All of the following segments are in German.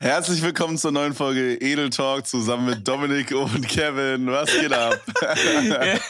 Herzlich willkommen zur neuen Folge Edel Talk zusammen mit Dominik und Kevin. Was geht ab?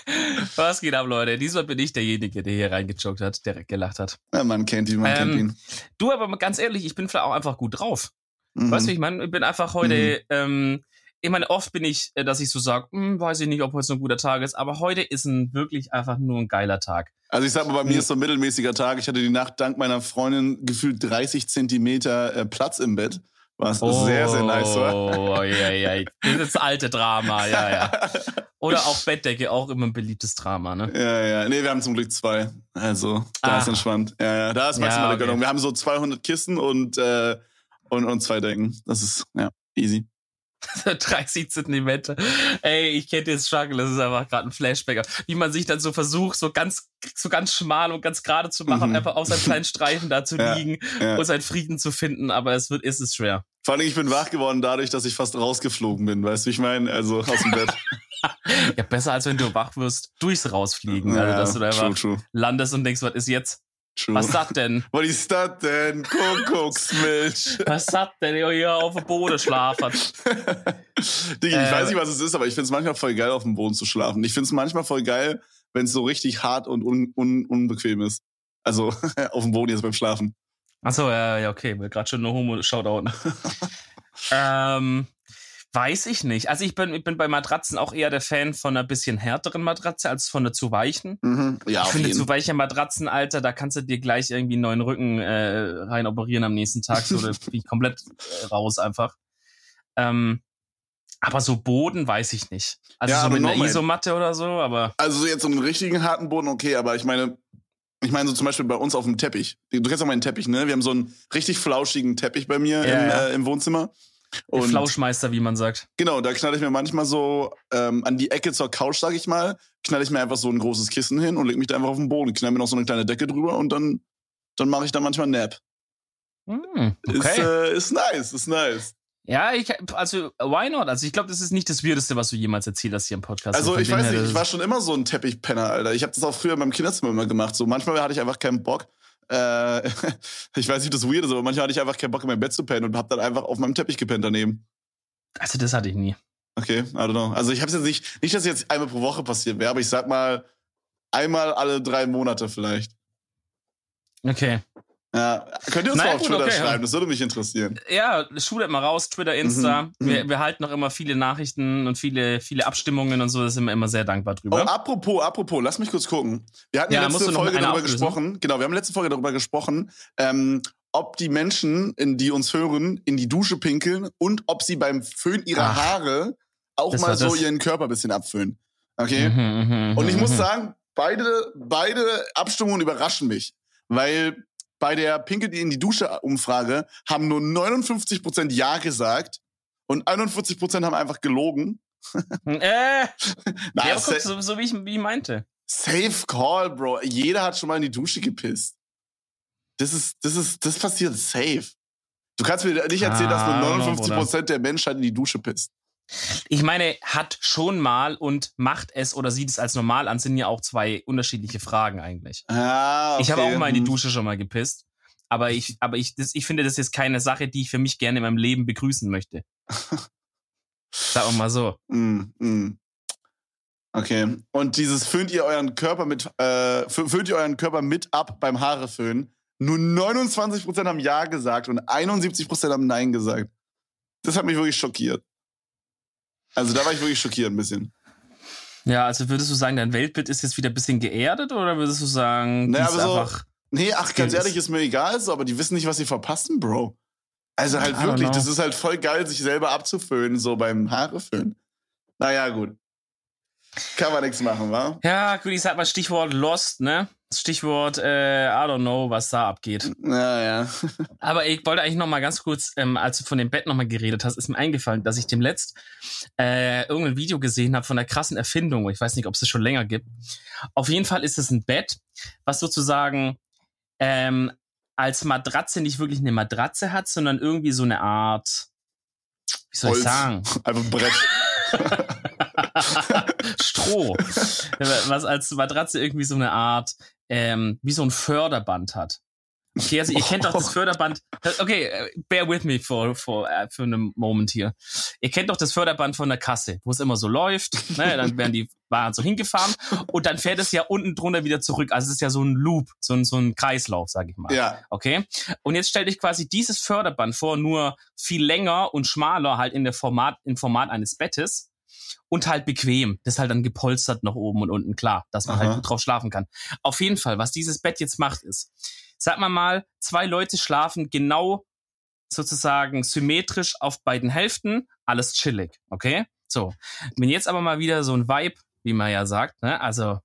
Was geht ab, Leute? Diesmal bin ich derjenige, der hier reingejoggt hat, der gelacht hat. Ja, man kennt ihn, man ähm, kennt ihn. Du, aber ganz ehrlich, ich bin vielleicht auch einfach gut drauf. Mhm. Weißt du, ich meine, ich bin einfach heute, mhm. ähm, ich meine, oft bin ich, äh, dass ich so sage, hm, weiß ich nicht, ob heute so ein guter Tag ist, aber heute ist ein wirklich einfach nur ein geiler Tag. Also ich sag mal, bei mir hm. ist so ein mittelmäßiger Tag. Ich hatte die Nacht dank meiner Freundin gefühlt 30 Zentimeter äh, Platz im Bett. Was oh, sehr, sehr nice war. Oh, ja, ja. Das alte Drama, ja, ja. Oder auch Bettdecke, auch immer ein beliebtes Drama, ne? Ja, ja. Nee, wir haben zum Glück zwei. Also, da ah. ist entspannt. Ja, ja. Da ist maximale ja, okay. Gönnung. Wir haben so 200 Kissen und, äh, und, und zwei Decken. Das ist, ja, easy. 30 Zentimeter. Ey, ich kenne den Struggle, das ist einfach gerade ein Flashback. Wie man sich dann so versucht, so ganz, so ganz schmal und ganz gerade zu machen, mhm. einfach auf seinem kleinen Streifen da zu ja, liegen ja. und seinen Frieden zu finden, aber es wird, ist es schwer. Vor allem, ich bin wach geworden dadurch, dass ich fast rausgeflogen bin, weißt du, ich meine, also aus dem Bett. ja, besser als wenn du wach wirst, durchs Rausfliegen, also dass du da einfach true, true. landest und denkst, was ist jetzt? True. Was ist das denn? Was ist das denn? Kuckucksmilch. was ist das denn? Hier auf dem Boden schlafen. Digi, äh, ich weiß nicht, was es ist, aber ich finde es manchmal voll geil, auf dem Boden zu schlafen. Ich finde es manchmal voll geil, wenn es so richtig hart und un un unbequem ist. Also auf dem Boden jetzt beim Schlafen. Achso, ja, ja, okay. Gerade schon eine Homo-Shoutout. ähm, Weiß ich nicht. Also ich bin, ich bin bei Matratzen auch eher der Fan von einer bisschen härteren Matratze als von einer zu weichen. Mhm. Ja, ich finde zu weiche Matratzen, Alter, da kannst du dir gleich irgendwie einen neuen Rücken äh, rein operieren am nächsten Tag. So, da bin ich komplett äh, raus einfach. Ähm, aber so Boden weiß ich nicht. Also ja, so mit einer Isomatte oder so, aber. Also jetzt so einen richtigen harten Boden, okay, aber ich meine, ich meine so zum Beispiel bei uns auf dem Teppich. Du kennst auch meinen Teppich, ne? Wir haben so einen richtig flauschigen Teppich bei mir ja, im, ja. Äh, im Wohnzimmer. Und Flauschmeister, wie man sagt. Genau, da knall ich mir manchmal so ähm, an die Ecke zur Couch, sag ich mal, knall ich mir einfach so ein großes Kissen hin und leg mich da einfach auf den Boden, knall mir noch so eine kleine Decke drüber und dann, dann mache ich da manchmal Nap. Mm, okay. Ist, äh, ist nice, ist nice. Ja, ich, also, why not? Also, ich glaube, das ist nicht das Weirdeste, was du jemals erzählt hast hier im Podcast. Also, ich weiß nicht, ich war schon immer so ein Teppichpenner, Alter. Ich habe das auch früher in meinem Kinderzimmer immer gemacht. So, manchmal hatte ich einfach keinen Bock. Äh, ich weiß nicht, das weird ist, aber manchmal hatte ich einfach keinen Bock, in meinem Bett zu pennen und hab dann einfach auf meinem Teppich gepennt daneben. Also, das hatte ich nie. Okay, I don't know. Also, ich habe jetzt nicht, nicht, dass jetzt einmal pro Woche passiert wäre, aber ich sag mal, einmal alle drei Monate vielleicht. Okay. Ja, könnt ihr uns naja, mal auf gut, Twitter okay, schreiben, das würde mich interessieren. Ja, schudert mal raus, Twitter, Insta. Mhm. Wir, mhm. wir halten noch immer viele Nachrichten und viele, viele Abstimmungen und so, da sind wir immer sehr dankbar drüber. Oh, apropos, apropos, lass mich kurz gucken. Wir hatten ja, letzte Folge darüber auflösen? gesprochen, genau, wir haben letzte Folge darüber gesprochen, ähm, ob die Menschen, in die uns hören, in die Dusche pinkeln und ob sie beim Föhn ihrer Ach, Haare auch mal so ihren Körper ein bisschen abföhnen. Okay? Mhm, mhm und ich muss mhm. sagen, beide, beide Abstimmungen überraschen mich. Weil bei der Pinkel in die Dusche-Umfrage haben nur 59% Ja gesagt und 41% haben einfach gelogen. äh, Na, ja, guck, so, so, wie ich, wie ich meinte. Safe Call, Bro. Jeder hat schon mal in die Dusche gepisst. Das ist, das ist, das passiert safe. Du kannst mir nicht erzählen, ah, dass nur 59% der Menschheit in die Dusche pisst. Ich meine, hat schon mal und macht es oder sieht es als normal an, sind ja auch zwei unterschiedliche Fragen eigentlich. Ah, okay. Ich habe auch mal in die hm. Dusche schon mal gepisst. Aber ich, aber ich, das, ich finde, das ist keine Sache, die ich für mich gerne in meinem Leben begrüßen möchte. Sagen wir mal so. Mm, mm. Okay. Und dieses föhnt ihr euren Körper mit, äh, föhnt ihr euren Körper mit ab beim Haareföhnen. Nur 29% haben Ja gesagt und 71% haben Nein gesagt. Das hat mich wirklich schockiert. Also da war ich wirklich schockiert ein bisschen. Ja, also würdest du sagen, dein Weltbild ist jetzt wieder ein bisschen geerdet oder würdest du sagen, naja, aber so, einfach Nee, ach, ganz ehrlich, ist mir egal so, aber die wissen nicht, was sie verpassen, Bro. Also halt wirklich, das ist halt voll geil, sich selber abzuföhnen, so beim Haareföhnen. Naja, gut. Kann man nichts machen, wa? Ja, gut, ich sag mal Stichwort Lost, ne? Stichwort, äh, I don't know, was da abgeht. Ja, ja. Aber ich wollte eigentlich noch mal ganz kurz, ähm, als du von dem Bett noch mal geredet hast, ist mir eingefallen, dass ich dem letzt äh, irgendein Video gesehen habe von der krassen Erfindung. Ich weiß nicht, ob es das schon länger gibt. Auf jeden Fall ist es ein Bett, was sozusagen ähm, als Matratze nicht wirklich eine Matratze hat, sondern irgendwie so eine Art, wie soll Holz. ich sagen? Einfach ein Brett. Stroh. Was als Matratze irgendwie so eine Art, ähm, wie so ein Förderband hat. Okay, also ihr kennt doch das Förderband. Okay, äh, bear with me for, for, uh, für einen Moment hier. Ihr kennt doch das Förderband von der Kasse, wo es immer so läuft. Ne? Dann werden die Waren so hingefahren und dann fährt es ja unten drunter wieder zurück. Also es ist ja so ein Loop, so ein, so ein Kreislauf, sag ich mal. Ja. Okay. Und jetzt stell dich quasi dieses Förderband vor, nur viel länger und schmaler halt in der Format, im Format eines Bettes und halt bequem. Das ist halt dann gepolstert nach oben und unten, klar, dass man halt Aha. halt gut drauf schlafen kann. Auf jeden Fall, was dieses Bett jetzt macht, ist, sag mal mal, zwei Leute schlafen genau sozusagen symmetrisch auf beiden Hälften, alles chillig, okay? So, wenn jetzt aber mal wieder so ein Vibe, wie man ja sagt, ne, also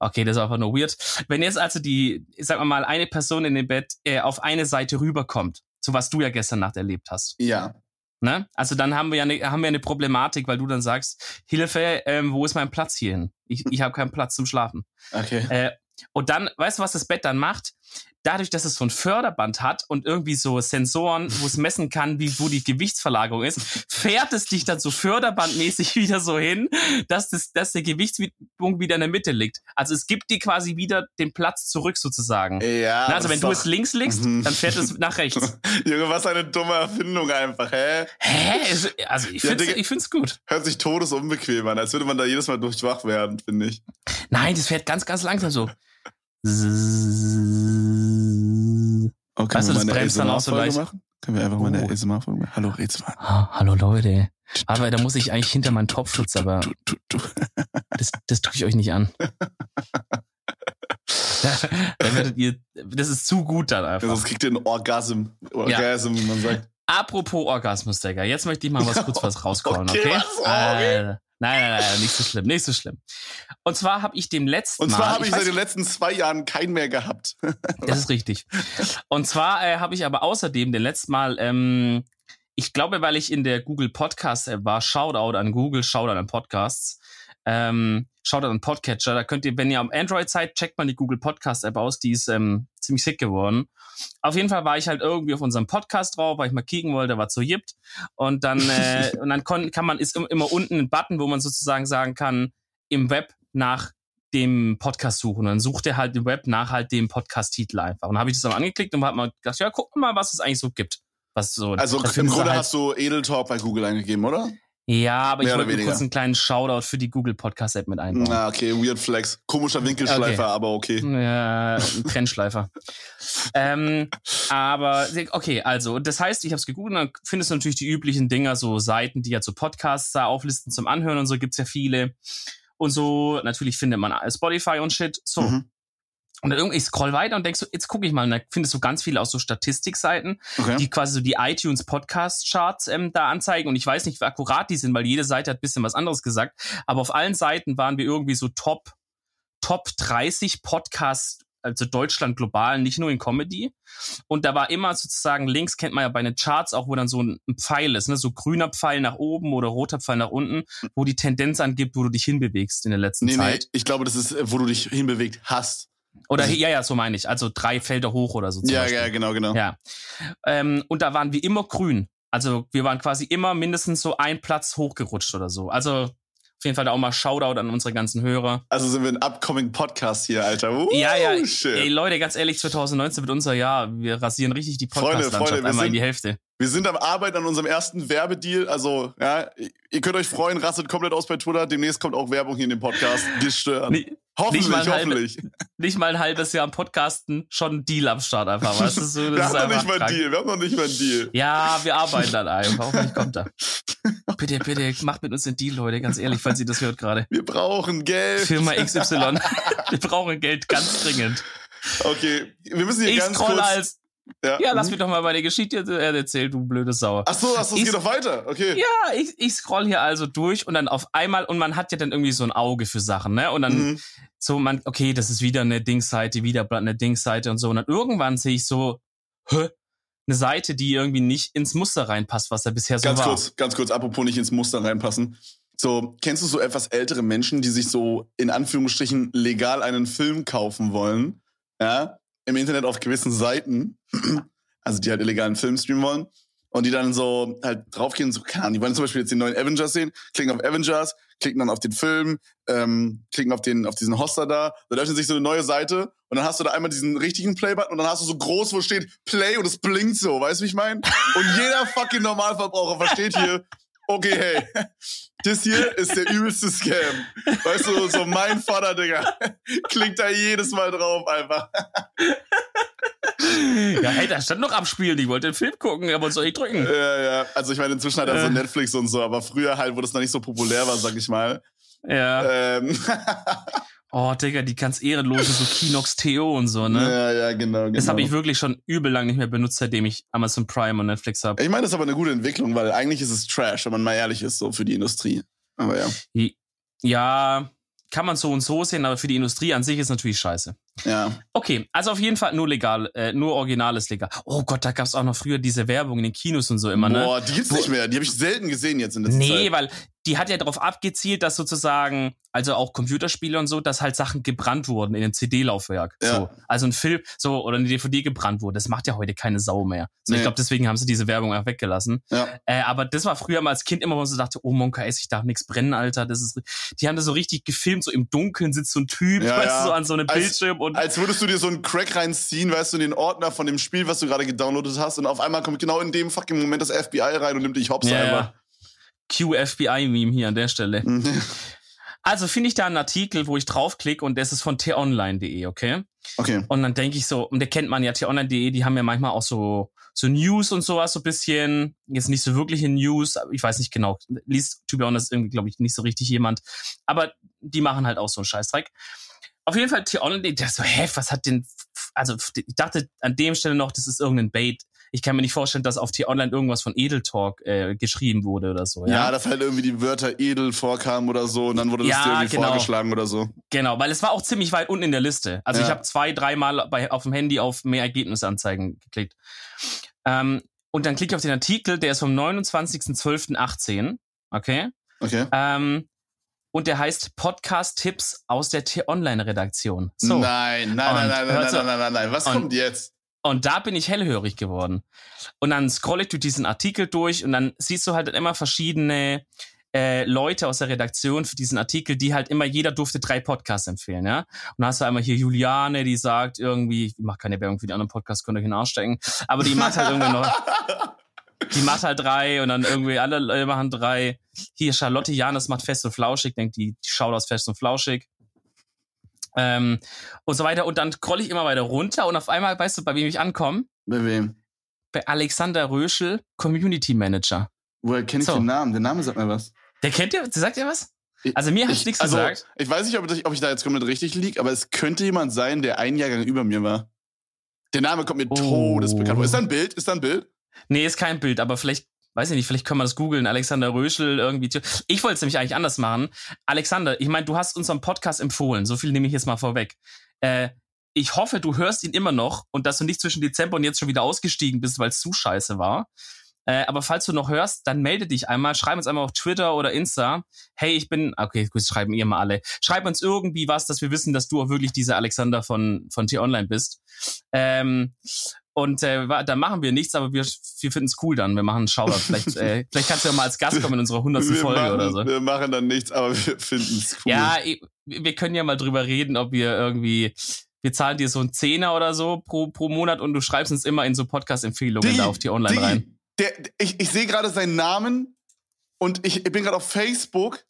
Okay, das ist einfach nur weird. Wenn jetzt also die, sag mal eine Person in dem Bett äh, auf eine Seite rüberkommt, so was du ja gestern Nacht erlebt hast. Ja. Ne? Also dann haben wir ja eine, haben wir eine Problematik, weil du dann sagst, Hilfe, ähm, wo ist mein Platz hierhin? Ich, ich habe keinen Platz zum Schlafen. Okay. Äh, und dann, weißt du, was das Bett dann macht? Dadurch, dass es so ein Förderband hat und irgendwie so Sensoren, wo es messen kann, wie, wo die Gewichtsverlagerung ist, fährt es dich dann so förderbandmäßig wieder so hin, dass, das, dass der Gewichtspunkt wieder in der Mitte liegt. Also es gibt dir quasi wieder den Platz zurück sozusagen. Ja. Na, also wenn du es links legst, mhm. dann fährt es nach rechts. Junge, was eine dumme Erfindung einfach, hä? Hä? Also ich finde ja, es gut. Hört sich todesunbequem an, als würde man da jedes Mal durchwach werden, finde ich. Nein, das fährt ganz, ganz langsam so. Okay, weißt du, das bremst dann auch so leicht. Machen? Können wir einfach mal eine oh. ASMR-Folge machen? Hallo, Rätsel. Ah, hallo, Leute. Aber da muss ich eigentlich hinter meinen Topfschutz, aber das, das tue ich euch nicht an. da werdet ihr, das ist zu gut dann einfach. Sonst kriegt ihr einen Orgasm. Orgasm, wie man sagt. Apropos Orgasmus, Digga. Jetzt möchte ich mal was kurz was rauskommen, okay? okay? Was? Nein, nein, nein, nicht so schlimm, nicht so schlimm. Und zwar habe ich dem letzten Und zwar habe ich, ich seit den letzten zwei Jahren keinen mehr gehabt. das ist richtig. Und zwar äh, habe ich aber außerdem den letzten Mal, ähm, ich glaube, weil ich in der Google Podcast App war, Shoutout an Google, Shoutout an Podcasts, ähm, Shoutout an Podcatcher. Da könnt ihr, wenn ihr am Android seid, checkt mal die Google Podcast App aus. Die ist ähm, ziemlich sick geworden. Auf jeden Fall war ich halt irgendwie auf unserem Podcast drauf, weil ich mal kicken wollte, war zu jippt. Und dann, äh, und dann kon, kann man, ist immer unten ein Button, wo man sozusagen sagen kann, im Web nach dem Podcast suchen. Und dann sucht er halt im Web nach halt dem Podcast-Titel einfach. Und dann habe ich das dann angeklickt und habe mal gedacht, ja, guck mal, was es eigentlich so gibt. Was so, also im Grunde halt hast du Edeltalk bei Google eingegeben, oder? Ja, aber Mehr ich wollte kurz einen kleinen Shoutout für die Google Podcast App mit einbauen. Ah, okay, Weird Flex. Komischer Winkelschleifer, okay. aber okay. Ja, ein Trennschleifer. ähm, aber okay, also das heißt, ich habe es gegoogelt und dann findest du natürlich die üblichen Dinger, so Seiten, die ja zu Podcasts da auflisten zum Anhören und so gibt's ja viele. Und so, natürlich findet man Spotify und Shit. So. Mhm. Und dann irgendwie, ich scroll weiter und denk so, jetzt gucke ich mal, und da findest du ganz viele aus so Statistikseiten, okay. die quasi so die iTunes Podcast Charts ähm, da anzeigen. Und ich weiß nicht, wie akkurat die sind, weil jede Seite hat bisschen was anderes gesagt. Aber auf allen Seiten waren wir irgendwie so Top, Top 30 Podcasts, also Deutschland global, nicht nur in Comedy. Und da war immer sozusagen links kennt man ja bei den Charts auch, wo dann so ein, Pfeil ist, ne, so grüner Pfeil nach oben oder roter Pfeil nach unten, wo die Tendenz angibt, wo du dich hinbewegst in der letzten nee, Zeit. Nee, ich glaube, das ist, wo du dich hinbewegt hast. Oder also, ja, ja, so meine ich. Also drei Felder hoch oder so. Ja, Beispiel. ja, genau, genau. Ja. Ähm, und da waren wir immer grün. Also wir waren quasi immer mindestens so ein Platz hochgerutscht oder so. Also auf jeden Fall da auch mal Shoutout an unsere ganzen Hörer. Also sind wir ein upcoming Podcast hier, Alter. Uh, ja, ja. Shit. Ey, Leute, ganz ehrlich, 2019 wird unser Jahr. Wir rasieren richtig die Podcast-Landschaft einmal sind, in die Hälfte. Wir sind am Arbeiten an unserem ersten Werbedeal. Also, ja, ihr könnt euch freuen, rastet komplett aus bei Twitter. Demnächst kommt auch Werbung hier in dem Podcast. Gestört. Nee, hoffentlich, nicht mal hoffentlich. Halbe, nicht mal ein halbes Jahr am Podcasten, schon ein Deal am Start einfach. Weißt du, so, wir haben noch nicht mal einen Deal. Wir haben noch nicht mal einen Deal. Ja, wir arbeiten dann einfach. Hoffentlich kommt er. Bitte, bitte, macht mit uns den Deal, Leute. Ganz ehrlich, falls ihr das hört gerade. Wir brauchen Geld. Firma XY. wir brauchen Geld ganz dringend. Okay, wir müssen hier ich ganz kurz... Als ja, ja lass mhm. mich doch mal meine Geschichte erzählen, du blöde Sau. Ach so, ach so, es geht doch weiter. Okay. Ja, ich, ich scroll hier also durch und dann auf einmal und man hat ja dann irgendwie so ein Auge für Sachen, ne? Und dann mhm. so man okay, das ist wieder eine Dingsseite, wieder eine Dingsseite und so und dann irgendwann sehe ich so hä, eine Seite, die irgendwie nicht ins Muster reinpasst, was da bisher so ganz war. Ganz kurz, ganz kurz, apropos nicht ins Muster reinpassen. So, kennst du so etwas ältere Menschen, die sich so in Anführungsstrichen legal einen Film kaufen wollen? Ja, im Internet auf gewissen Seiten, also die halt illegalen Film streamen wollen und die dann so halt draufgehen, so keine Ahnung, die wollen zum Beispiel jetzt den neuen Avengers sehen, klicken auf Avengers, klicken dann auf den Film, ähm, klicken auf den auf diesen Hoster da, dann öffnet sich so eine neue Seite und dann hast du da einmal diesen richtigen Play-Button und dann hast du so groß, wo steht Play und es blinkt so, weißt du, wie ich meine? Und jeder fucking Normalverbraucher versteht hier, okay, hey, das hier ist der übelste Scam. Weißt du, so mein Vater, Digga, klingt da jedes Mal drauf einfach. ja, hey, da stand noch abspielen. Ich wollte den Film gucken, aber soll ich drücken? Ja, ja. Also ich meine, inzwischen hat er so äh. Netflix und so, aber früher halt, wo das noch nicht so populär war, sag ich mal. Ja. Ähm. Oh, Digga, die ganz ehrenlose, so Kinox TO und so, ne? Ja, ja, genau, genau. Das habe ich wirklich schon übel lang nicht mehr benutzt, seitdem ich Amazon Prime und Netflix habe. Ich meine, das ist aber eine gute Entwicklung, weil eigentlich ist es Trash, wenn man mal ehrlich ist, so für die Industrie. Aber ja. Ja, kann man so und so sehen, aber für die Industrie an sich ist natürlich scheiße. Ja. Okay, also auf jeden Fall nur legal, äh, nur originales legal. Oh Gott, da gab's auch noch früher diese Werbung in den Kinos und so immer, ne? Boah, die gibt's Wo, nicht mehr. Die habe ich selten gesehen jetzt in der nee, Zeit. Nee, weil die hat ja darauf abgezielt, dass sozusagen, also auch Computerspiele und so, dass halt Sachen gebrannt wurden in einem CD-Laufwerk. Ja. So. Also ein Film, so, oder eine DVD gebrannt wurde. Das macht ja heute keine Sau mehr. So, nee. Ich glaube, deswegen haben sie diese Werbung auch weggelassen. Ja. Äh, aber das war früher mal als Kind immer, wo man so dachte, oh Monka, ess, ich darf nichts brennen, Alter. Das ist, die haben das so richtig gefilmt, so im Dunkeln sitzt so ein Typ, ja, weißt ja. du, so an so einem als, Bildschirm und. Als würdest du dir so einen Crack reinziehen, weißt du, in den Ordner von dem Spiel, was du gerade gedownloadet hast, und auf einmal kommt genau in dem fucking Moment das FBI rein und nimmt dich hops ja, einfach. QFBI-Meme hier an der Stelle. also finde ich da einen Artikel, wo ich draufklicke und das ist von t-online.de, okay? Okay. Und dann denke ich so, und der kennt man ja, t-online.de, die haben ja manchmal auch so, so News und sowas, so bisschen, jetzt nicht so wirkliche News, ich weiß nicht genau, liest, to be honest, irgendwie, glaube ich, nicht so richtig jemand, aber die machen halt auch so einen Scheißdreck. Auf jeden Fall T-Online, der so, hä, was hat denn, also ich dachte an dem Stelle noch, das ist irgendein Bait, ich kann mir nicht vorstellen, dass auf T-Online irgendwas von Edeltalk äh, geschrieben wurde oder so. Ja? ja, dass halt irgendwie die Wörter edel vorkamen oder so und dann wurde das ja, irgendwie genau. vorgeschlagen oder so. Genau, weil es war auch ziemlich weit unten in der Liste. Also ja. ich habe zwei, dreimal auf dem Handy auf mehr Ergebnisanzeigen geklickt. Ähm, und dann klicke ich auf den Artikel, der ist vom 29.12.18. Okay. Okay. Ähm, und der heißt Podcast-Tipps aus der T-Online-Redaktion. So. Nein, nein, und, nein, nein, nein, nein, nein, nein, nein. Was kommt jetzt? Und da bin ich hellhörig geworden. Und dann scroll ich durch diesen Artikel durch und dann siehst du halt immer verschiedene äh, Leute aus der Redaktion für diesen Artikel, die halt immer, jeder durfte drei Podcasts empfehlen, ja. Und dann hast du einmal hier Juliane, die sagt irgendwie, ich mache keine Werbung für die anderen Podcasts, könnt ihr euch in den Arsch stecken, aber die macht halt irgendwie noch, die macht halt drei und dann irgendwie alle Leute machen drei. Hier Charlotte Janes macht Fest und Flauschig, denkt die, die schaut aus Fest und Flauschig. Ähm, und so weiter. Und dann scroll ich immer weiter runter und auf einmal, weißt du, bei wem ich ankomme? Bei wem? Bei Alexander Röschel, Community Manager. Woher kenne ich so. den Namen? Der Name sagt mir was. Der kennt ihr? Sagt dir was? Also mir hat ich, nichts also, gesagt. Ich weiß nicht, ob ich, ob ich da jetzt komplett richtig liege, aber es könnte jemand sein, der ein Jahrgang über mir war. Der Name kommt mir oh. todesbekannt vor. Ist da ein Bild? Ist da ein Bild? Nee, ist kein Bild, aber vielleicht weiß ich nicht, vielleicht können wir das googeln, Alexander Röschel irgendwie. Ich wollte es nämlich eigentlich anders machen. Alexander, ich meine, du hast unseren Podcast empfohlen, so viel nehme ich jetzt mal vorweg. Äh, ich hoffe, du hörst ihn immer noch und dass du nicht zwischen Dezember und jetzt schon wieder ausgestiegen bist, weil es zu scheiße war. Äh, aber falls du noch hörst, dann melde dich einmal, schreib uns einmal auf Twitter oder Insta. Hey, ich bin, okay, gut, schreiben ihr mal alle. Schreib uns irgendwie was, dass wir wissen, dass du auch wirklich dieser Alexander von, von T-Online bist. Ähm, und äh, da machen wir nichts, aber wir, wir finden es cool dann. Wir machen einen Shoutout. Vielleicht, äh, vielleicht kannst du ja mal als Gast kommen in unserer 100. Folge machen, oder so. Wir machen dann nichts, aber wir finden es cool. Ja, wir können ja mal drüber reden, ob wir irgendwie wir zahlen dir so einen Zehner oder so pro, pro Monat und du schreibst uns immer in so Podcast-Empfehlungen da auf die Online die, rein. Der, ich ich sehe gerade seinen Namen und ich, ich bin gerade auf Facebook.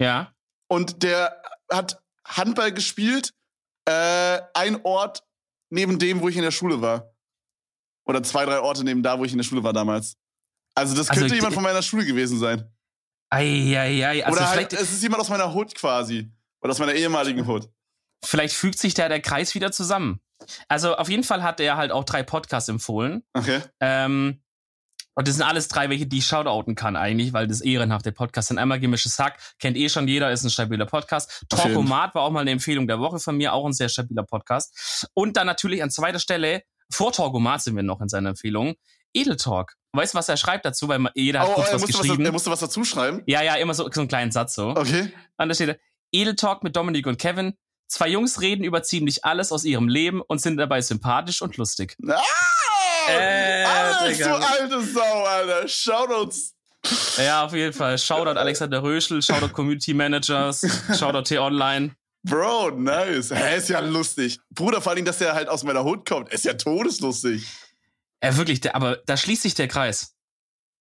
Ja. Und der hat Handball gespielt. Äh, ein Ort neben dem, wo ich in der Schule war. Oder zwei, drei Orte neben da, wo ich in der Schule war damals. Also das also könnte also, jemand von meiner Schule gewesen sein. Eieiei. Also Oder halt, es ist jemand aus meiner Hood quasi. Oder aus meiner ehemaligen Hood. Vielleicht fügt sich da der Kreis wieder zusammen. Also auf jeden Fall hat er halt auch drei Podcasts empfohlen. Okay. Ähm, und das sind alles drei, welche die ich shoutouten kann eigentlich, weil das ehrenhafte Podcast sind. Einmal gemischtes Hack, kennt eh schon jeder, ist ein stabiler Podcast. Talkomat war auch mal eine Empfehlung der Woche von mir, auch ein sehr stabiler Podcast. Und dann natürlich an zweiter Stelle vor Torgomat sind wir noch in seiner Empfehlung. Edeltalk. Weißt du, was er schreibt dazu? Weil jeder hat oh, kurz oh, was geschrieben. Was, er musste was dazu schreiben? Ja, ja, immer so, so einen kleinen Satz so. Okay. Und da steht Edeltalk mit Dominik und Kevin. Zwei Jungs reden über ziemlich alles aus ihrem Leben und sind dabei sympathisch und lustig. Ah! Äh, Alex, du alte Sau, Alter. Shoutouts Ja, auf jeden Fall. Shoutout Alexander Röschel, Shoutout Community Managers, Shoutout T-Online. Bro, nice. Hä, ist ja lustig. Bruder, vor allem, dass der halt aus meiner Hut kommt, ist ja todeslustig. Ja, wirklich, der, aber da schließt sich der Kreis.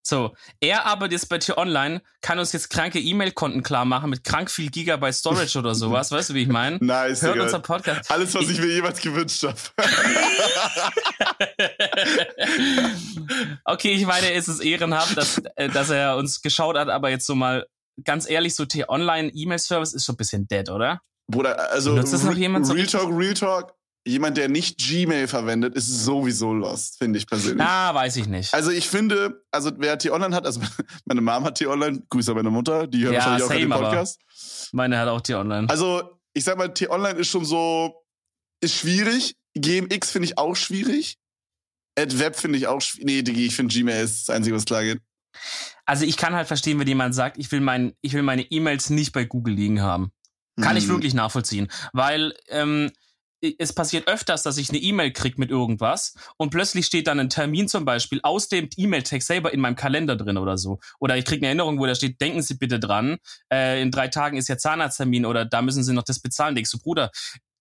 So, er arbeitet jetzt bei T-Online, kann uns jetzt kranke E-Mail-Konten klar machen mit krank viel Gigabyte Storage oder sowas. Weißt du, wie ich meine? Nice. Hört unser Podcast. Alles, was ich, ich mir jemals gewünscht habe. okay, ich meine, es ist ehrenhaft, dass, äh, dass er uns geschaut hat, aber jetzt so mal ganz ehrlich, so T-Online E-Mail-Service ist schon ein bisschen dead, oder? Bruder, also Nutzt das noch jemand Real Talk, Real Talk, jemand, der nicht Gmail verwendet, ist sowieso lost, finde ich persönlich. Ah, weiß ich nicht. Also ich finde, also wer T-Online hat, also meine Mom hat T-Online, Grüße an meine Mutter, die hört ja, wahrscheinlich same, auch den Podcast. Meine hat auch T-Online. Also ich sag mal, T-Online ist schon so, ist schwierig. GMX finde ich auch schwierig. AdWeb finde ich auch schwierig. Nee, Digi, ich finde Gmail ist das Einzige, was klar geht. Also ich kann halt verstehen, wenn jemand sagt, ich will, mein, ich will meine E-Mails nicht bei Google liegen haben. Kann hm. ich wirklich nachvollziehen. Weil ähm, es passiert öfters, dass ich eine E-Mail krieg mit irgendwas und plötzlich steht dann ein Termin zum Beispiel aus dem E-Mail-Text selber in meinem Kalender drin oder so. Oder ich krieg eine Erinnerung, wo da steht, denken Sie bitte dran, äh, in drei Tagen ist ja Zahnarzttermin oder da müssen Sie noch das bezahlen. Denkst du, Bruder,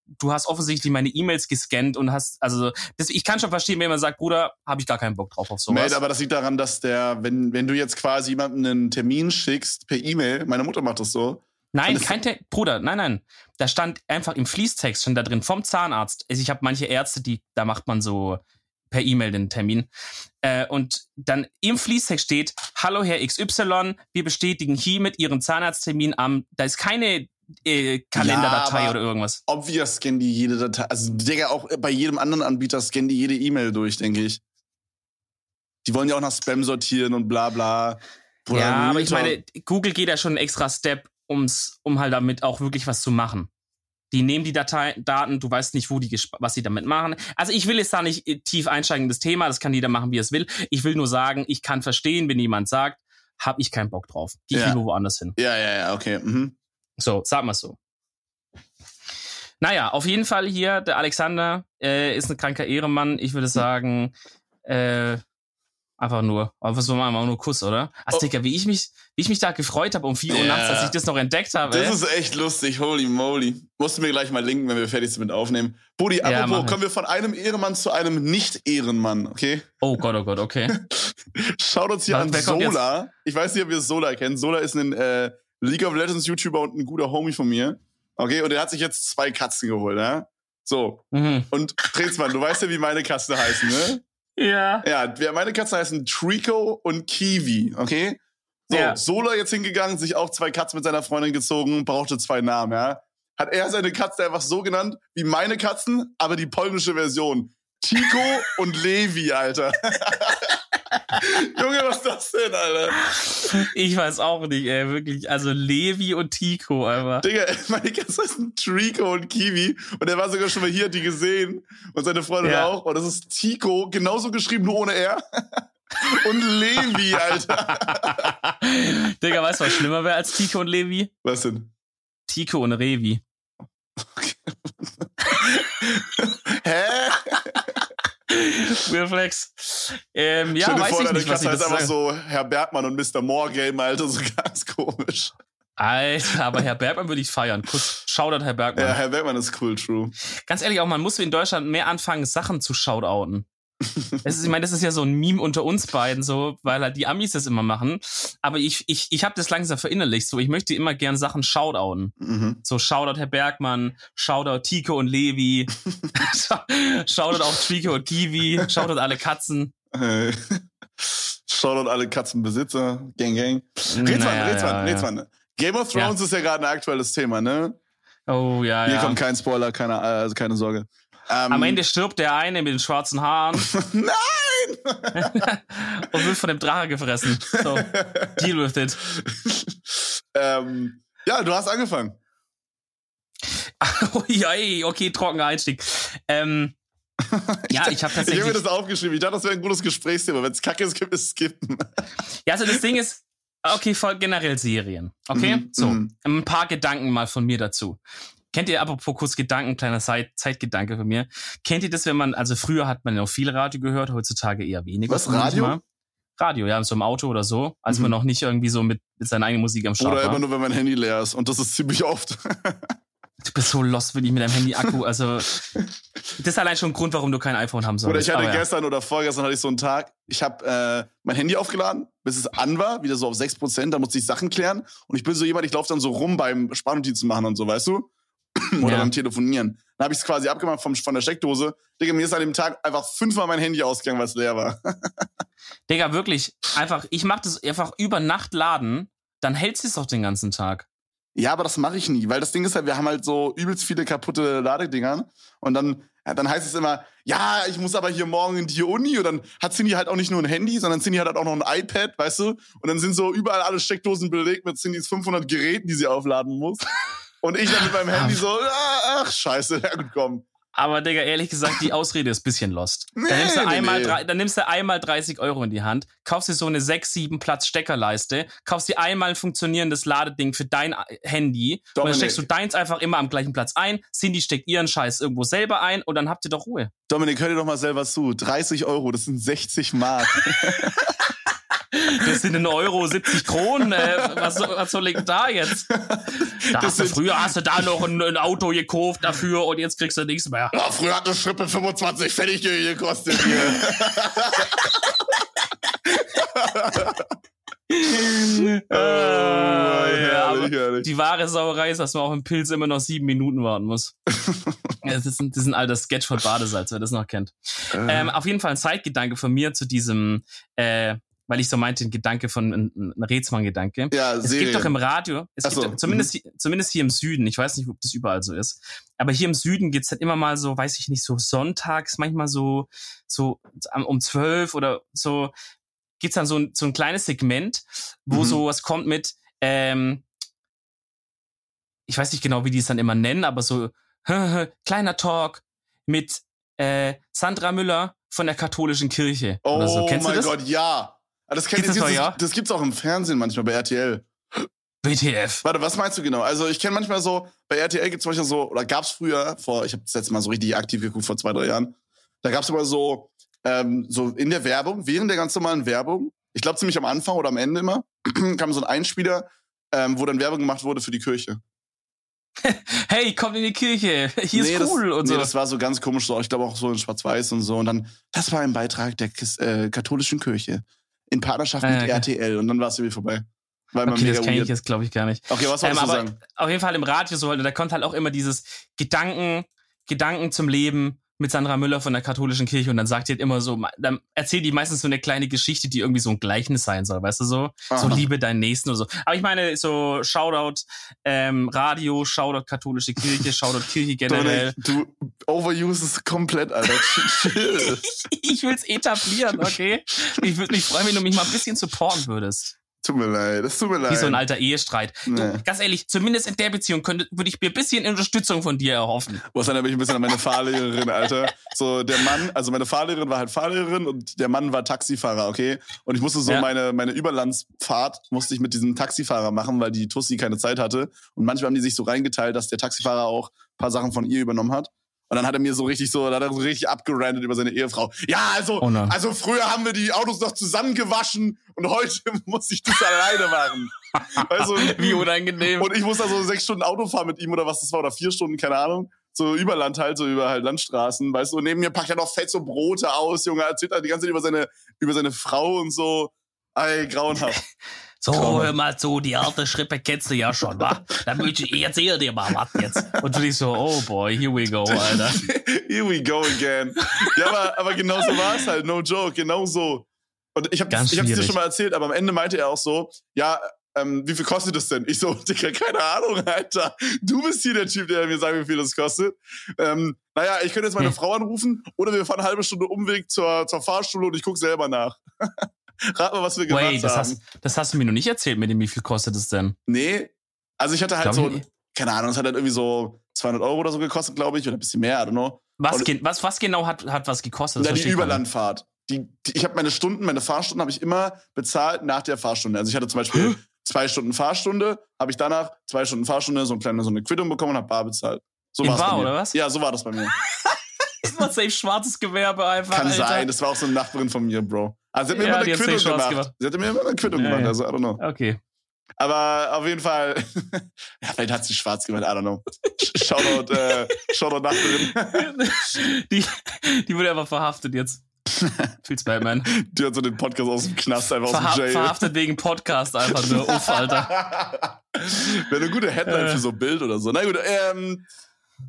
du hast offensichtlich meine E-Mails gescannt und hast, also das, ich kann schon verstehen, wenn man sagt, Bruder, habe ich gar keinen Bock drauf auf sowas. Mate, aber das liegt daran, dass der, wenn, wenn du jetzt quasi jemanden einen Termin schickst per E-Mail, meine Mutter macht das so, Nein, kein Te Bruder, nein, nein. Da stand einfach im Fließtext schon da drin vom Zahnarzt. Also ich habe manche Ärzte, die, da macht man so per E-Mail den Termin. Äh, und dann im Fließtext steht, Hallo Herr XY, wir bestätigen hiermit Ihren Zahnarzttermin am, da ist keine äh, Kalenderdatei ja, oder irgendwas. Obvious scannen die jede Datei. Also, Digga, auch bei jedem anderen Anbieter scannen die jede E-Mail durch, denke ich. Die wollen ja auch nach Spam sortieren und bla bla. Bruder, ja, aber ich meine, Google geht ja schon einen extra Step ums, um halt damit auch wirklich was zu machen. Die nehmen die Datei, Daten, du weißt nicht, wo die, was sie damit machen. Also ich will jetzt da nicht äh, tief einsteigen in das Thema, das kann jeder machen, wie er es will. Ich will nur sagen, ich kann verstehen, wenn jemand sagt, habe ich keinen Bock drauf. Geh ja. lieber woanders hin. Ja, ja, ja, okay. Mhm. So, sag mal so. Naja, auf jeden Fall hier, der Alexander äh, ist ein kranker Ehrenmann. Ich würde sagen, äh, Einfach nur. Aber was war mal nur Kuss, oder? Also, oh. Digga, wie ich mich, wie ich mich da gefreut habe um 4 Uhr yeah. nachts, als ich das noch entdeckt habe. Das ey. ist echt lustig, holy moly. Musst du mir gleich mal linken, wenn wir fertig sind mit aufnehmen. Budi, ja, apropos, kommen wir von einem Ehrenmann zu einem Nicht-Ehrenmann, okay? Oh Gott, oh Gott, okay. Schaut uns hier Was, an Sola. Ich weiß nicht, ob ihr Sola kennt. Sola ist ein äh, League of Legends YouTuber und ein guter Homie von mir. Okay, und der hat sich jetzt zwei Katzen geholt, ja? So. Mhm. Und Drehsmann, du weißt ja, wie meine Katzen heißen, ne? Ja. Ja, meine Katzen heißen Trico und Kiwi, okay? So, ja. Sola jetzt hingegangen, sich auch zwei Katzen mit seiner Freundin gezogen, brauchte zwei Namen, ja? Hat er seine Katze einfach so genannt wie meine Katzen, aber die polnische Version. Tico und Levi, Alter. Junge, was ist das denn, Alter? Ich weiß auch nicht, ey, wirklich. Also Levi und Tico einfach. Digga, meine Katze heißen Trico und Kiwi. Und er war sogar schon mal hier, hat die gesehen. Und seine Freundin ja. auch. Und das ist Tico, genauso geschrieben, nur ohne R. und Levi, Alter. Digga, weißt du, was schlimmer wäre als Tico und Levi? Was denn? Tico und Revi. Okay. Hä? Reflex. Ähm, ja, Stell dir weiß vor, ich nicht, was ich heißt einfach so Herr Bergmann und Mr. Morgame, Alter, so ganz komisch. Alter, aber Herr Bergmann würde ich feiern. Kuss, Shoutout Herr Bergmann. Ja, Herr Bergmann ist cool, true. Ganz ehrlich, auch man muss in Deutschland mehr anfangen, Sachen zu shoutouten ist, ich meine, das ist ja so ein Meme unter uns beiden, so, weil halt die Amis das immer machen. Aber ich, ich, ich habe das langsam verinnerlicht. So, ich möchte immer gern Sachen shoutouten. Mhm. So, Shoutout Herr Bergmann, Shoutout Tico und Levi, Shoutout auch Trico und Kiwi, Shoutout alle Katzen. Hey. Shoutout alle Katzenbesitzer, Gang Gang. Rätsmann, naja, Rätsmann, ja, Rätsmann. Ja. Game of Thrones ja. ist ja gerade ein aktuelles Thema, ne? Oh ja, Hier ja. kommt kein Spoiler, keine, also keine Sorge. Ähm, Am Ende stirbt der eine mit den schwarzen Haaren. Nein! und wird von dem Drache gefressen. So, deal with it. Ähm, ja, du hast angefangen. okay, trockener Einstieg. Ähm, ja, ich habe tatsächlich. Ich habe mir das aufgeschrieben. Ich dachte, das wäre ein gutes Gesprächsthema. Wenn es kacke ist, können wir es skippen. ja, also das Ding ist, okay, voll generell Serien. Okay? Mm, so, mm. ein paar Gedanken mal von mir dazu. Kennt ihr, apropos kurz Gedanken, kleiner Zeit, Zeitgedanke von mir. Kennt ihr das, wenn man, also früher hat man ja auch viel Radio gehört, heutzutage eher weniger. Was, Radio? Manchmal. Radio, ja, so im Auto oder so, als mhm. man noch nicht irgendwie so mit, mit seiner eigenen Musik am Start Oder war. immer nur, wenn mein Handy leer ist. Und das ist ziemlich oft. du bist so lost, wenn ich mit deinem Handy-Akku, also das ist allein schon ein Grund, warum du kein iPhone haben solltest. Oder ich hatte gestern ja. oder vorgestern hatte ich so einen Tag, ich habe äh, mein Handy aufgeladen, bis es an war, wieder so auf 6%, da musste ich Sachen klären. Und ich bin so jemand, ich laufe dann so rum beim Sparnotizen machen und so, weißt du? oder ja. beim Telefonieren. Dann habe ich es quasi abgemacht vom, von der Steckdose. Digga, mir ist an dem Tag einfach fünfmal mein Handy ausgegangen, weil es leer war. Digga, wirklich, einfach, ich mach das einfach über Nacht laden, dann hält es doch den ganzen Tag. Ja, aber das mache ich nie, weil das Ding ist halt, wir haben halt so übelst viele kaputte Ladedinger und dann, ja, dann heißt es immer, ja, ich muss aber hier morgen in die Uni und dann hat Cindy halt auch nicht nur ein Handy, sondern Cindy hat halt auch noch ein iPad, weißt du? Und dann sind so überall alle Steckdosen belegt mit Cindys 500 Geräten, die sie aufladen muss. Und ich dann mit meinem Handy so, ah, ach, scheiße, ja gut, komm. Aber Digga, ehrlich gesagt, die Ausrede ist bisschen lost. Nee, dann, nimmst du einmal, nee. dann nimmst du einmal 30 Euro in die Hand, kaufst dir so eine 6, 7 Platz Steckerleiste, kaufst dir einmal ein funktionierendes Ladeding für dein Handy Dominik. und dann steckst du deins einfach immer am gleichen Platz ein, Cindy steckt ihren Scheiß irgendwo selber ein und dann habt ihr doch Ruhe. Dominik, hör dir doch mal selber zu. 30 Euro, das sind 60 Mark. Das sind in Euro 70 Kronen. Äh, was, was soll ich da jetzt? Da hast du, früher hast du da noch ein, ein, Auto gekauft dafür und jetzt kriegst du nichts mehr. Ja, früher hat eine Schrippe 25 Pfennig gekostet hier. oh, ja, herrlich. Die wahre Sauerei ist, dass man auf dem Pilz immer noch sieben Minuten warten muss. das, ist ein, das ist ein alter Sketch von Badesalz, wer das noch kennt. Äh. Ähm, auf jeden Fall ein Zeitgedanke von mir zu diesem äh, weil ich so meinte, ein Gedanke von ein, ein Rätsmann-Gedanke. Ja, es Serie. gibt doch im Radio, es so. gibt zumindest, mhm. zumindest hier im Süden, ich weiß nicht, ob das überall so ist, aber hier im Süden gibt's halt immer mal so, weiß ich nicht, so sonntags, manchmal so, so um zwölf oder so, gibt's dann so ein, so ein kleines Segment, wo mhm. so was kommt mit, ähm, ich weiß nicht genau, wie die es dann immer nennen, aber so kleiner Talk mit äh, Sandra Müller von der katholischen Kirche. Oh so. Kennst mein Gott, ja. Ah, das, kenn, das, das, ja? das gibt's auch im Fernsehen manchmal bei RTL. WTF. Warte, was meinst du genau? Also ich kenne manchmal so, bei RTL gibt's manchmal so, oder gab's früher, vor, ich habe das letzte Mal so richtig aktiv geguckt, vor zwei, drei Jahren, da gab's immer so, ähm, so in der Werbung, während der ganz normalen Werbung, ich glaube ziemlich am Anfang oder am Ende immer, kam so ein Einspieler, ähm, wo dann Werbung gemacht wurde für die Kirche. hey, komm in die Kirche, hier nee, ist cool das, und so. Nee, das war so ganz komisch, so, ich glaube auch so in Schwarz-Weiß und so. Und dann, das war ein Beitrag der äh, katholischen Kirche in Partnerschaft ah, mit okay. RTL und dann war es irgendwie vorbei. Weil okay, das kenne ich jetzt, glaube ich, gar nicht. Okay, was sollst ähm, du sagen? Auf jeden Fall im Radio so, da kommt halt auch immer dieses Gedanken, Gedanken zum Leben mit Sandra Müller von der katholischen Kirche und dann sagt die halt immer so, dann erzählt die meistens so eine kleine Geschichte, die irgendwie so ein Gleichnis sein soll, weißt du so? Aha. So liebe deinen Nächsten oder so. Aber ich meine, so Shoutout ähm, Radio, Shoutout katholische Kirche, Shoutout Kirche generell. Du overuse es komplett, Alter. Chill. ich will's etablieren, okay? Ich würde mich freuen, wenn du mich mal ein bisschen supporten würdest. Tut mir leid, das tut mir leid. Wie so ein alter Ehestreit. Nee. Du, ganz ehrlich, zumindest in der Beziehung könnte, würde ich mir ein bisschen Unterstützung von dir erhoffen. Wo es dann nämlich ein bisschen an meine Fahrlehrerin, Alter. So, der Mann, also meine Fahrlehrerin war halt Fahrlehrerin und der Mann war Taxifahrer, okay? Und ich musste so ja. meine, meine Überlandsfahrt musste ich mit diesem Taxifahrer machen, weil die Tussi keine Zeit hatte. Und manchmal haben die sich so reingeteilt, dass der Taxifahrer auch ein paar Sachen von ihr übernommen hat. Und dann hat er mir so richtig so, da hat er so richtig abgerandet über seine Ehefrau. Ja, also, oh also früher haben wir die Autos noch zusammen gewaschen und heute muss ich das alleine machen. Du, Wie unangenehm. Und ich muss da so sechs Stunden Auto fahren mit ihm oder was das war, oder vier Stunden, keine Ahnung. So über Land halt, so über halt Landstraßen, weißt du. Und neben mir packt er noch fett so Brote aus, Junge, erzählt er die ganze Zeit über seine, über seine Frau und so. Ey, grauenhaft. So, Komm. hör mal zu, die harte Schrippe kennst du ja schon, wa? Dann will ich, ich erzähl dir mal was jetzt. Und du dich so, oh boy, here we go, Alter. here we go again. Ja, aber, aber genau so war es halt, no joke, genau so. Und ich habe hab's dir schon mal erzählt, aber am Ende meinte er auch so, ja, ähm, wie viel kostet das denn? Ich so, Digga, keine Ahnung, Alter. Du bist hier der Typ, der mir sagt, wie viel das kostet. Ähm, naja, ich könnte jetzt meine hm. Frau anrufen oder wir fahren eine halbe Stunde Umweg zur, zur Fahrschule und ich guck selber nach. Rat mal, was wir gemacht Wait, das haben. Hast, das hast du mir noch nicht erzählt mit dem, wie viel kostet es denn? Nee. Also ich hatte halt Glaub so, keine Ahnung, es hat halt irgendwie so 200 Euro oder so gekostet, glaube ich, oder ein bisschen mehr, I don't know. Was, ge was, was genau hat, hat was gekostet? Das die Überlandfahrt. Die, die, ich habe meine Stunden, meine Fahrstunden habe ich immer bezahlt nach der Fahrstunde. Also ich hatte zum Beispiel zwei Stunden Fahrstunde, habe ich danach zwei Stunden Fahrstunde so, eine kleine, so eine Quittung bekommen und habe bar bezahlt. So In bar, oder was? Ja, so war das bei mir. Das war safe schwarzes Gewerbe einfach. Kann Alter. sein, das war auch so eine Nachbarin von mir, Bro. Also sie hat mir ja, immer eine Quittung gemacht. gemacht. Sie hat mir immer eine Quittung ja, gemacht, also I don't know. Okay. Aber auf jeden Fall, ja, vielleicht hat sie schwarz gemacht, I don't know. Shoutout, äh, Shoutout Nachbarin. die, die wurde einfach verhaftet jetzt. Feels bad, man. Die hat so den Podcast aus dem Knast einfach Verha aus dem Jail. Verhaftet wegen Podcast einfach nur. Uff, Alter. Wäre eine gute Headline äh. für so ein Bild oder so. Na gut, ähm,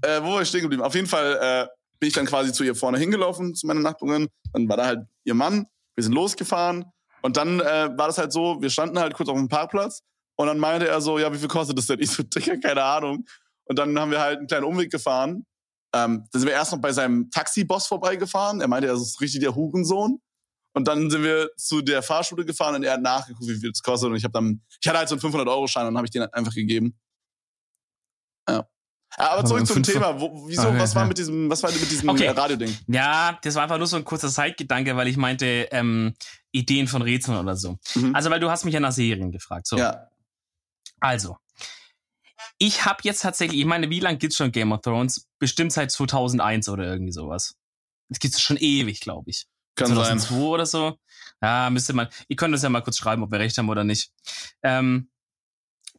äh, wo war ich stehen geblieben? Auf jeden Fall äh, bin ich dann quasi zu ihr vorne hingelaufen, zu meiner Nachbarin. Dann war da halt ihr Mann. Wir sind losgefahren. Und dann äh, war das halt so, wir standen halt kurz auf dem Parkplatz. Und dann meinte er so, ja, wie viel kostet das denn? Ich so, Digga, keine Ahnung. Und dann haben wir halt einen kleinen Umweg gefahren ähm, dann sind wir erst noch bei seinem Taxiboss vorbeigefahren. Er meinte, er ist richtig der Hurensohn. Und dann sind wir zu der Fahrschule gefahren und er hat nachgeguckt, wie viel es kostet. Und ich habe dann, ich hatte halt so einen 500-Euro-Schein und habe ich den einfach gegeben. Ja. Aber zurück zum Thema. Wo, wieso, okay, was war mit diesem, was war mit diesem okay. Radio-Ding? Ja, das war einfach nur so ein kurzer Zeitgedanke, weil ich meinte, ähm, Ideen von Rätseln oder so. Mhm. Also, weil du hast mich ja nach Serien gefragt. So. Ja. Also, ich habe jetzt tatsächlich, ich meine, wie lange gibt's schon Game of Thrones? Bestimmt seit 2001 oder irgendwie sowas. Das gibt's schon ewig, glaube ich. Kann 2002 sein. oder so. Ja, müsste man. Ihr könnt uns ja mal kurz schreiben, ob wir recht haben oder nicht. Ähm,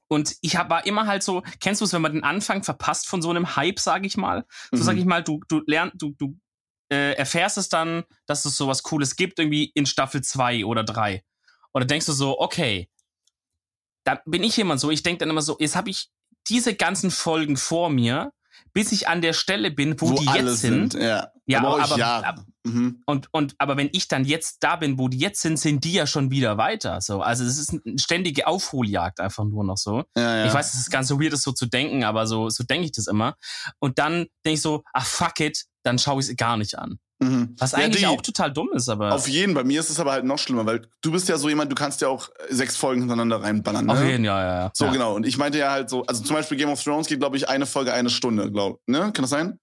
und ich hab, war immer halt so, kennst du es, wenn man den Anfang verpasst von so einem Hype, sag ich mal? So mhm. sag ich mal, du, du lernst, du, du äh, erfährst es dann, dass es sowas Cooles gibt, irgendwie in Staffel 2 oder 3. Oder denkst du so, okay, da bin ich jemand so, ich denk dann immer so, jetzt habe ich diese ganzen Folgen vor mir, bis ich an der Stelle bin, wo, wo die jetzt sind. sind. Ja, ja aber, aber, aber mhm. und, und aber wenn ich dann jetzt da bin, wo die jetzt sind, sind die ja schon wieder weiter. So, also es ist eine ständige Aufholjagd einfach nur noch so. Ja, ja. Ich weiß, es ist ganz so weird, das so zu denken, aber so so denke ich das immer. Und dann denke ich so, ach fuck it, dann schaue ich es gar nicht an. Mhm. Was eigentlich ja, die, auch total dumm ist, aber. Auf jeden, bei mir ist es aber halt noch schlimmer, weil du bist ja so jemand, du kannst ja auch sechs Folgen hintereinander reinballern. Ne? Auf jeden, ja, ja, ja. So, ja. genau. Und ich meinte ja halt so, also zum Beispiel Game of Thrones geht, glaube ich, eine Folge eine Stunde, glaube ne? Kann das sein?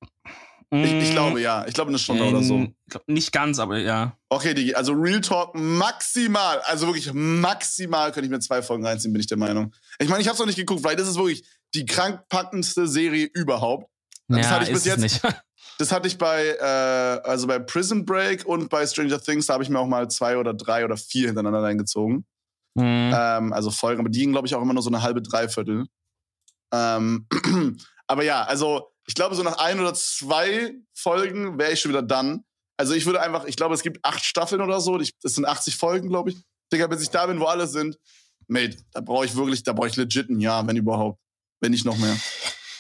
Mm. Ich, ich, glaube, ja. Ich glaube, eine Stunde in, oder so. Nicht ganz, aber ja. Okay, Digi, also Real Talk maximal, also wirklich maximal könnte ich mir zwei Folgen reinziehen, bin ich der Meinung. Ich meine, ich habe es noch nicht geguckt, vielleicht ist es wirklich die krankpackendste Serie überhaupt. Das ja, hatte ich bis jetzt. Nicht. Das hatte ich bei, äh, also bei Prison Break und bei Stranger Things, da habe ich mir auch mal zwei oder drei oder vier hintereinander reingezogen. Mhm. Ähm, also Folgen, aber die gingen, glaube ich, auch immer nur so eine halbe, dreiviertel. Ähm, aber ja, also ich glaube, so nach ein oder zwei Folgen wäre ich schon wieder dann. Also ich würde einfach, ich glaube, es gibt acht Staffeln oder so. Es sind 80 Folgen, glaube ich. Digga, bis ich da bin, wo alle sind, mate, da brauche ich wirklich, da brauche ich legit ein Jahr, wenn überhaupt. Wenn nicht noch mehr.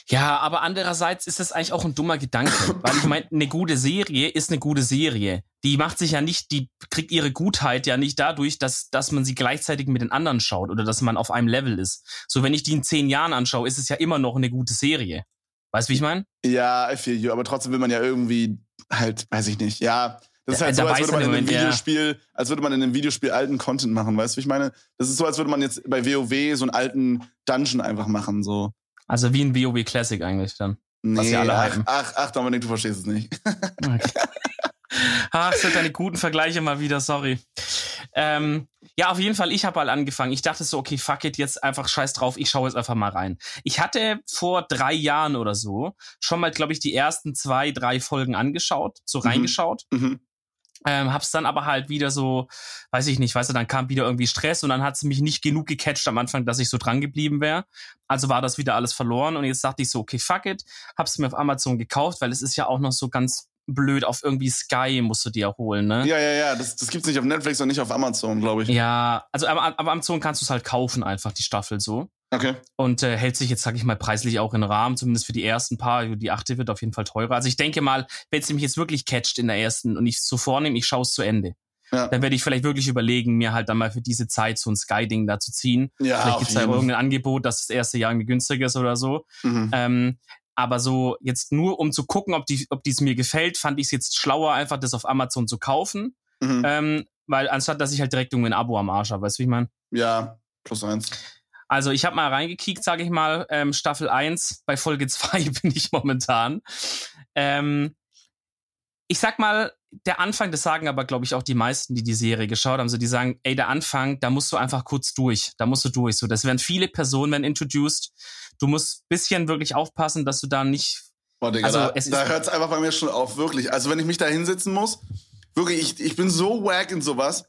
Ja, aber andererseits ist das eigentlich auch ein dummer Gedanke, weil ich meine, eine gute Serie ist eine gute Serie. Die macht sich ja nicht, die kriegt ihre Gutheit ja nicht dadurch, dass, dass man sie gleichzeitig mit den anderen schaut oder dass man auf einem Level ist. So, wenn ich die in zehn Jahren anschaue, ist es ja immer noch eine gute Serie. Weißt du, wie ich meine? Ja, I feel you, aber trotzdem will man ja irgendwie halt, weiß ich nicht, ja. Das ist halt ja, so, als würde man in einem Videospiel, ja. als würde man in einem Videospiel alten Content machen, weißt du, wie ich meine? Das ist so, als würde man jetzt bei WoW so einen alten Dungeon einfach machen, so. Also wie ein WoW Classic eigentlich dann. Nee, was alle ach, ach, ach, Dominik, du verstehst es nicht. okay. Ach, das sind deine guten Vergleiche mal wieder, sorry. Ähm, ja, auf jeden Fall, ich habe halt angefangen. Ich dachte so, okay, fuck it, jetzt einfach scheiß drauf, ich schaue jetzt einfach mal rein. Ich hatte vor drei Jahren oder so schon mal, glaube ich, die ersten zwei, drei Folgen angeschaut, so mhm. reingeschaut. Mhm. Ähm, hab's dann aber halt wieder so, weiß ich nicht, weißt du, dann kam wieder irgendwie Stress und dann hat's mich nicht genug gecatcht am Anfang, dass ich so dran geblieben wäre. Also war das wieder alles verloren und jetzt dachte ich so, okay, fuck it, hab's mir auf Amazon gekauft, weil es ist ja auch noch so ganz blöd auf irgendwie Sky musst du dir holen, ne? Ja, ja, ja, das, das gibt's nicht auf Netflix und nicht auf Amazon, glaube ich. Ja, also aber, aber Amazon kannst du es halt kaufen einfach, die Staffel so. Okay. Und äh, hält sich jetzt, sag ich mal, preislich auch in Rahmen, zumindest für die ersten paar. Die achte wird auf jeden Fall teurer. Also ich denke mal, wenn es mich jetzt wirklich catcht in der ersten und ich so vornehme, ich schaue es zu Ende. Ja. Dann werde ich vielleicht wirklich überlegen, mir halt dann mal für diese Zeit so ein Sky-Ding da zu ziehen. Ja, vielleicht gibt's da irgendein Angebot, dass das erste Jahr irgendwie günstiger ist oder so. Mhm. Ähm, aber so jetzt nur um zu gucken, ob die, ob dies mir gefällt, fand ich es jetzt schlauer, einfach das auf Amazon zu kaufen. Mhm. Ähm, weil anstatt dass ich halt direkt irgendwie ein Abo am Arsch habe, weißt du, wie ich meine? Ja, plus eins. Also ich habe mal reingekickt, sage ich mal, ähm, Staffel 1, bei Folge 2 bin ich momentan. Ähm, ich sag mal, der Anfang, das sagen aber, glaube ich, auch die meisten, die die Serie geschaut haben, so die sagen, ey, der Anfang, da musst du einfach kurz durch, da musst du durch. So, das werden viele Personen werden introduced. Du musst bisschen wirklich aufpassen, dass du da nicht Oh, Digga, also, da, da hört es einfach bei mir schon auf, wirklich. Also wenn ich mich da hinsetzen muss, wirklich, ich, ich bin so wack in sowas.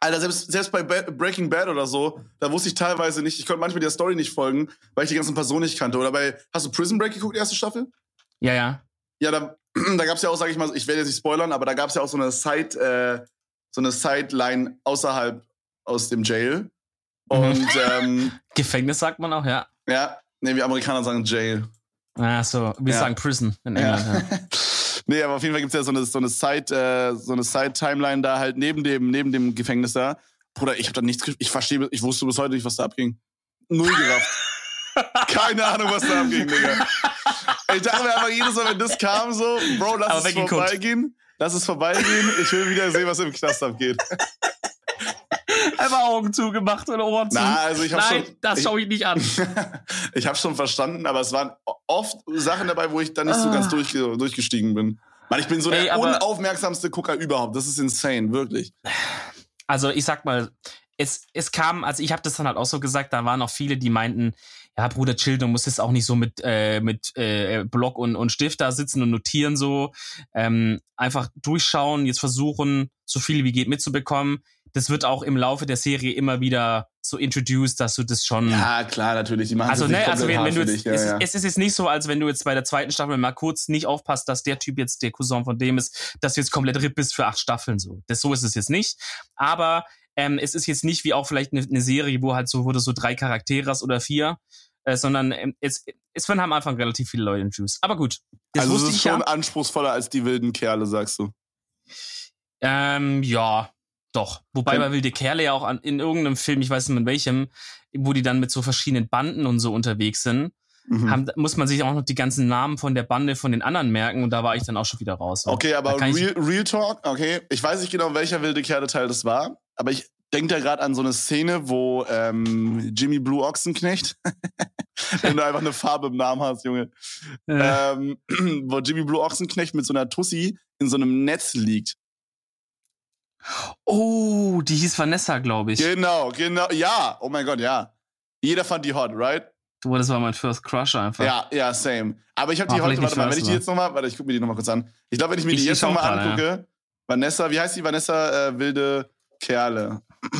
Alter, selbst, selbst bei Breaking Bad oder so, da wusste ich teilweise nicht, ich konnte manchmal der Story nicht folgen, weil ich die ganzen Personen nicht kannte. Oder bei, hast du Prison Break geguckt, die erste Staffel? Ja, ja. Ja, da, da gab es ja auch, sag ich mal, ich werde jetzt nicht spoilern, aber da gab es ja auch so eine Side, äh, so eine Sideline außerhalb aus dem Jail. Und mhm. ähm, Gefängnis sagt man auch, ja. Ja, nee, wir Amerikaner sagen Jail. Ah, so, wir ja. sagen Prison in England. Ja. ja. nee, aber auf jeden Fall gibt es ja so eine, so eine Side, äh, so eine Side-Timeline da halt neben dem, neben dem Gefängnis da. Bruder, ich habe da nichts, ich verstehe, ich wusste bis heute nicht, was da abging. Null gerafft. Keine Ahnung, was da abging, Digga. Ich dachte mir einfach jedes Mal, wenn das kam, so, Bro, lass aber es vorbeigehen. Lass es vorbeigehen. Ich will wieder sehen, was im Knast abgeht. Einfach Augen zugemacht oder Ohren zu. Na, also ich Nein, schon, das schaue ich nicht an. ich habe schon verstanden, aber es waren oft Sachen dabei, wo ich dann nicht so ganz ah. durch, durchgestiegen bin. Mann, ich bin so Ey, der unaufmerksamste Gucker überhaupt. Das ist insane, wirklich. Also ich sag mal, es, es kam, also ich habe das dann halt auch so gesagt, da waren auch viele, die meinten, ja, Bruder, chill, du musst jetzt auch nicht so mit, äh, mit äh, Block und, und Stift da sitzen und notieren so. Ähm, einfach durchschauen, jetzt versuchen, so viel wie geht mitzubekommen das wird auch im Laufe der Serie immer wieder so introduced, dass du das schon. Ja, klar, natürlich. Die machen also, ne, also wenn, wenn du jetzt, ja, es, ja. es, ist jetzt nicht so, als wenn du jetzt bei der zweiten Staffel mal kurz nicht aufpasst, dass der Typ jetzt der Cousin von dem ist, dass du jetzt komplett RIP bist für acht Staffeln so. Das so ist es jetzt nicht. Aber ähm, es ist jetzt nicht wie auch vielleicht eine, eine Serie, wo halt so, du so drei Charaktere hast oder vier, äh, sondern ähm, es, es werden am Anfang relativ viele Leute in Juice. Aber gut. Das also es ist schon ja. anspruchsvoller als die wilden Kerle, sagst du. Ähm, ja, doch. Wobei ja. bei Wilde Kerle ja auch an, in irgendeinem Film, ich weiß nicht in welchem, wo die dann mit so verschiedenen Banden und so unterwegs sind, mhm. haben, muss man sich auch noch die ganzen Namen von der Bande von den anderen merken und da war ich dann auch schon wieder raus. Okay, aber Real, Real Talk, okay. Ich weiß nicht genau, welcher Wilde Kerle-Teil das war, aber ich denke da gerade an so eine Szene, wo ähm, Jimmy Blue Ochsenknecht, wenn du einfach eine Farbe im Namen hast, Junge, ja. ähm, wo Jimmy Blue Ochsenknecht mit so einer Tussi in so einem Netz liegt. Oh, die hieß Vanessa, glaube ich. Genau, genau. Ja, oh mein Gott, ja. Jeder fand die hot, right? Du, das war mein First Crush einfach. Ja, ja, same. Aber ich habe die heute, warte mal, wenn ich die jetzt nochmal, warte, ich gucke mir die nochmal kurz an. Ich glaube, wenn ich mir ich, die jetzt nochmal angucke, ja. Vanessa, wie heißt die? Vanessa äh, Wilde Kerle.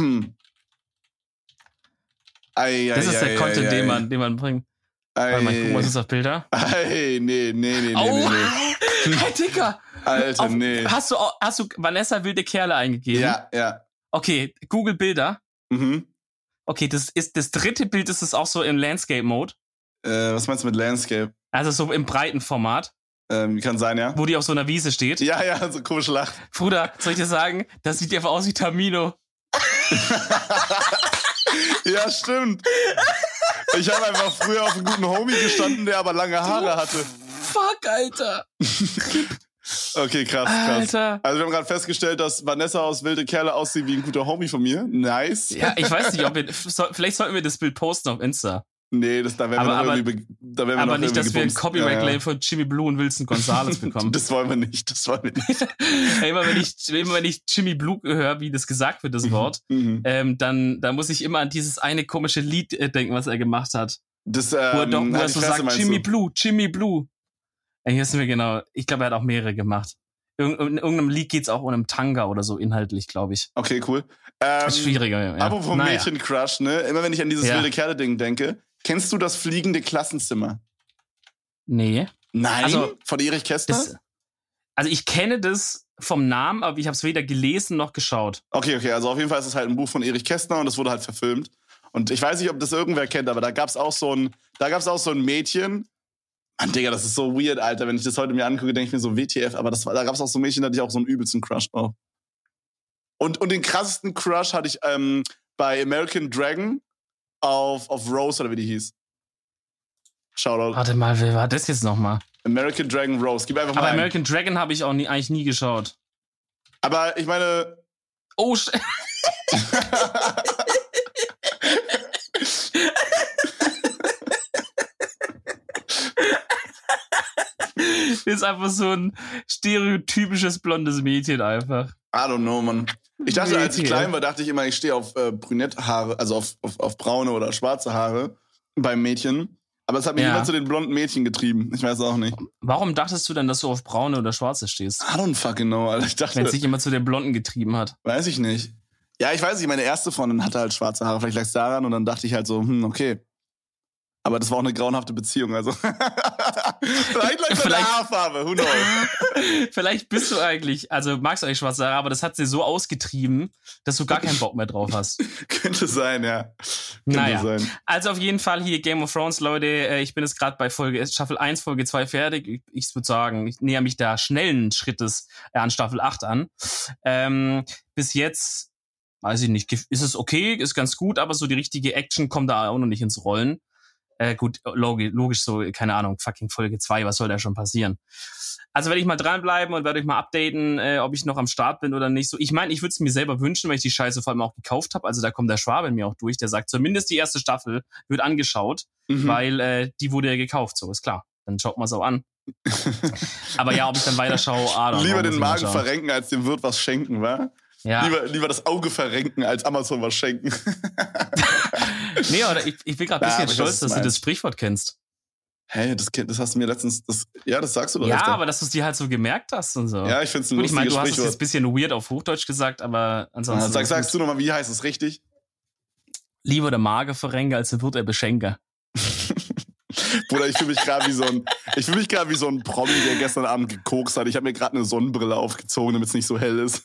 ei, ei, das ist ei, der Content, den, man, den man bringt. Warte mal, gucken, was ist auf Bilder? Ey, nee, nee, nee, oh. nee, nee. hey, Dicker! Alter, auf, nee. Hast du, hast du Vanessa wilde Kerle eingegeben? Ja, ja. Okay, Google Bilder. Mhm. Okay, das ist das dritte Bild ist es auch so im Landscape-Mode. Äh, was meinst du mit Landscape? Also so im breiten Format. Ähm, kann sein, ja. Wo die auf so einer Wiese steht. Ja, ja, so komisch lacht. Bruder, soll ich dir sagen, das sieht einfach aus wie Tamino. ja, stimmt. Ich habe einfach früher auf einen guten Homie gestanden, der aber lange Haare hatte. Fuck, Alter. Okay, krass, krass. Alter. Also wir haben gerade festgestellt, dass Vanessa aus Wilde Kerle aussieht wie ein guter Homie von mir. Nice. Ja, ich weiß nicht, ob wir, vielleicht sollten wir das Bild posten auf Insta. Nee, das, da werden wir aber, irgendwie, da werden wir aber nicht, dass wir ein Copyright-Claim ja, von Jimmy Blue und Wilson Gonzalez bekommen. das wollen wir nicht, das wollen wir nicht. immer, wenn ich, immer wenn ich Jimmy Blue höre, wie das gesagt wird, das mhm, Wort, mhm. ähm, dann, dann muss ich immer an dieses eine komische Lied äh, denken, was er gemacht hat. Das, ähm, wo er, doch, wo er so sagt, Jimmy? Blue, Jimmy Blue. Hier ist mir genau, ich glaube, er hat auch mehrere gemacht. In irgendeinem Lied geht's auch um einen Tanga oder so inhaltlich, glaube ich. Okay, cool. Ähm, ist schwieriger, ja. Apropos naja. Mädchencrush, ne? Immer wenn ich an dieses ja. wilde Kerle-Ding denke, kennst du das fliegende Klassenzimmer? Nee. Nein? Also, von Erich Kästner? Das, also ich kenne das vom Namen, aber ich habe es weder gelesen noch geschaut. Okay, okay, also auf jeden Fall ist es halt ein Buch von Erich Kästner und das wurde halt verfilmt. Und ich weiß nicht, ob das irgendwer kennt, aber da gab's auch so ein, da gab's auch so ein Mädchen, Mann, Digga, das ist so weird, Alter. Wenn ich das heute mir angucke, denke ich mir so WTF, aber das da gab es auch so Mädchen, da hatte ich auch so einen übelsten Crush drauf. Und, und den krassesten Crush hatte ich ähm, bei American Dragon auf, auf Rose oder wie die hieß. Shoutout. Warte mal, wer war das jetzt nochmal? American Dragon Rose. Gib einfach mal. Aber ein. American Dragon habe ich auch nie, eigentlich nie geschaut. Aber ich meine. Oh, ist einfach so ein stereotypisches blondes Mädchen einfach. I don't know, man. Ich dachte, Mädchen. als ich klein war, dachte ich immer, ich stehe auf äh, Brünetthaare, also auf, auf, auf braune oder schwarze Haare beim Mädchen. Aber es hat mich ja. immer zu den blonden Mädchen getrieben. Ich weiß auch nicht. Warum dachtest du denn, dass du auf braune oder schwarze stehst? I don't fucking know, Alter. Ich dachte. Wenn es sich immer zu den blonden getrieben hat. Weiß ich nicht. Ja, ich weiß nicht, meine erste Freundin hatte halt schwarze Haare. Vielleicht lag es daran und dann dachte ich halt so, hm, okay. Aber das war auch eine grauenhafte Beziehung, also. Vielleicht lag der Haarfarbe, who knows. Vielleicht bist du eigentlich, also magst du eigentlich schwarze Haare, aber das hat sie so ausgetrieben, dass du gar keinen Bock mehr drauf hast. Könnte sein, ja. Könnte naja. sein. Also auf jeden Fall hier Game of Thrones, Leute. Äh, ich bin jetzt gerade bei Folge, Staffel 1, Folge 2 fertig. Ich, ich würde sagen, ich näher mich da schnellen Schrittes äh, an Staffel 8 an. Ähm, bis jetzt weiß ich nicht, ist es okay, ist ganz gut, aber so die richtige Action kommt da auch noch nicht ins Rollen. Äh, gut, logisch, logisch so, keine Ahnung, fucking Folge 2, was soll da schon passieren? Also werde ich mal dranbleiben und werde euch mal updaten, äh, ob ich noch am Start bin oder nicht. So, ich meine, ich würde es mir selber wünschen, weil ich die Scheiße vor allem auch gekauft habe. Also da kommt der Schwabe in mir auch durch, der sagt, zumindest die erste Staffel wird angeschaut, mhm. weil äh, die wurde ja gekauft, so ist klar. Dann schaut man es auch an. Aber ja, ob ich dann weiterschaue, ah, Lieber den Magen verrenken, als dem Wirt was schenken, wa? Ja. Lieber, lieber das Auge verrenken, als Amazon was schenken. nee, oder ich, ich bin gerade ein bisschen ja, stolz, dass du das Sprichwort kennst. Hey, das, das hast du mir letztens, das, ja, das sagst du doch Ja, öfter. aber dass du es dir halt so gemerkt hast und so. Ja, ich finde es ein Gut, ich meine, du hast es jetzt ein bisschen weird auf Hochdeutsch gesagt, aber ansonsten. Ja, sag, sagst du nochmal, wie heißt es richtig? Lieber der Mager verrenke, als wird er beschenker. Bruder, ich fühle mich gerade wie so ein, ich fühle mich gerade wie so ein Promi, der gestern Abend gekokst hat. Ich habe mir gerade eine Sonnenbrille aufgezogen, damit es nicht so hell ist.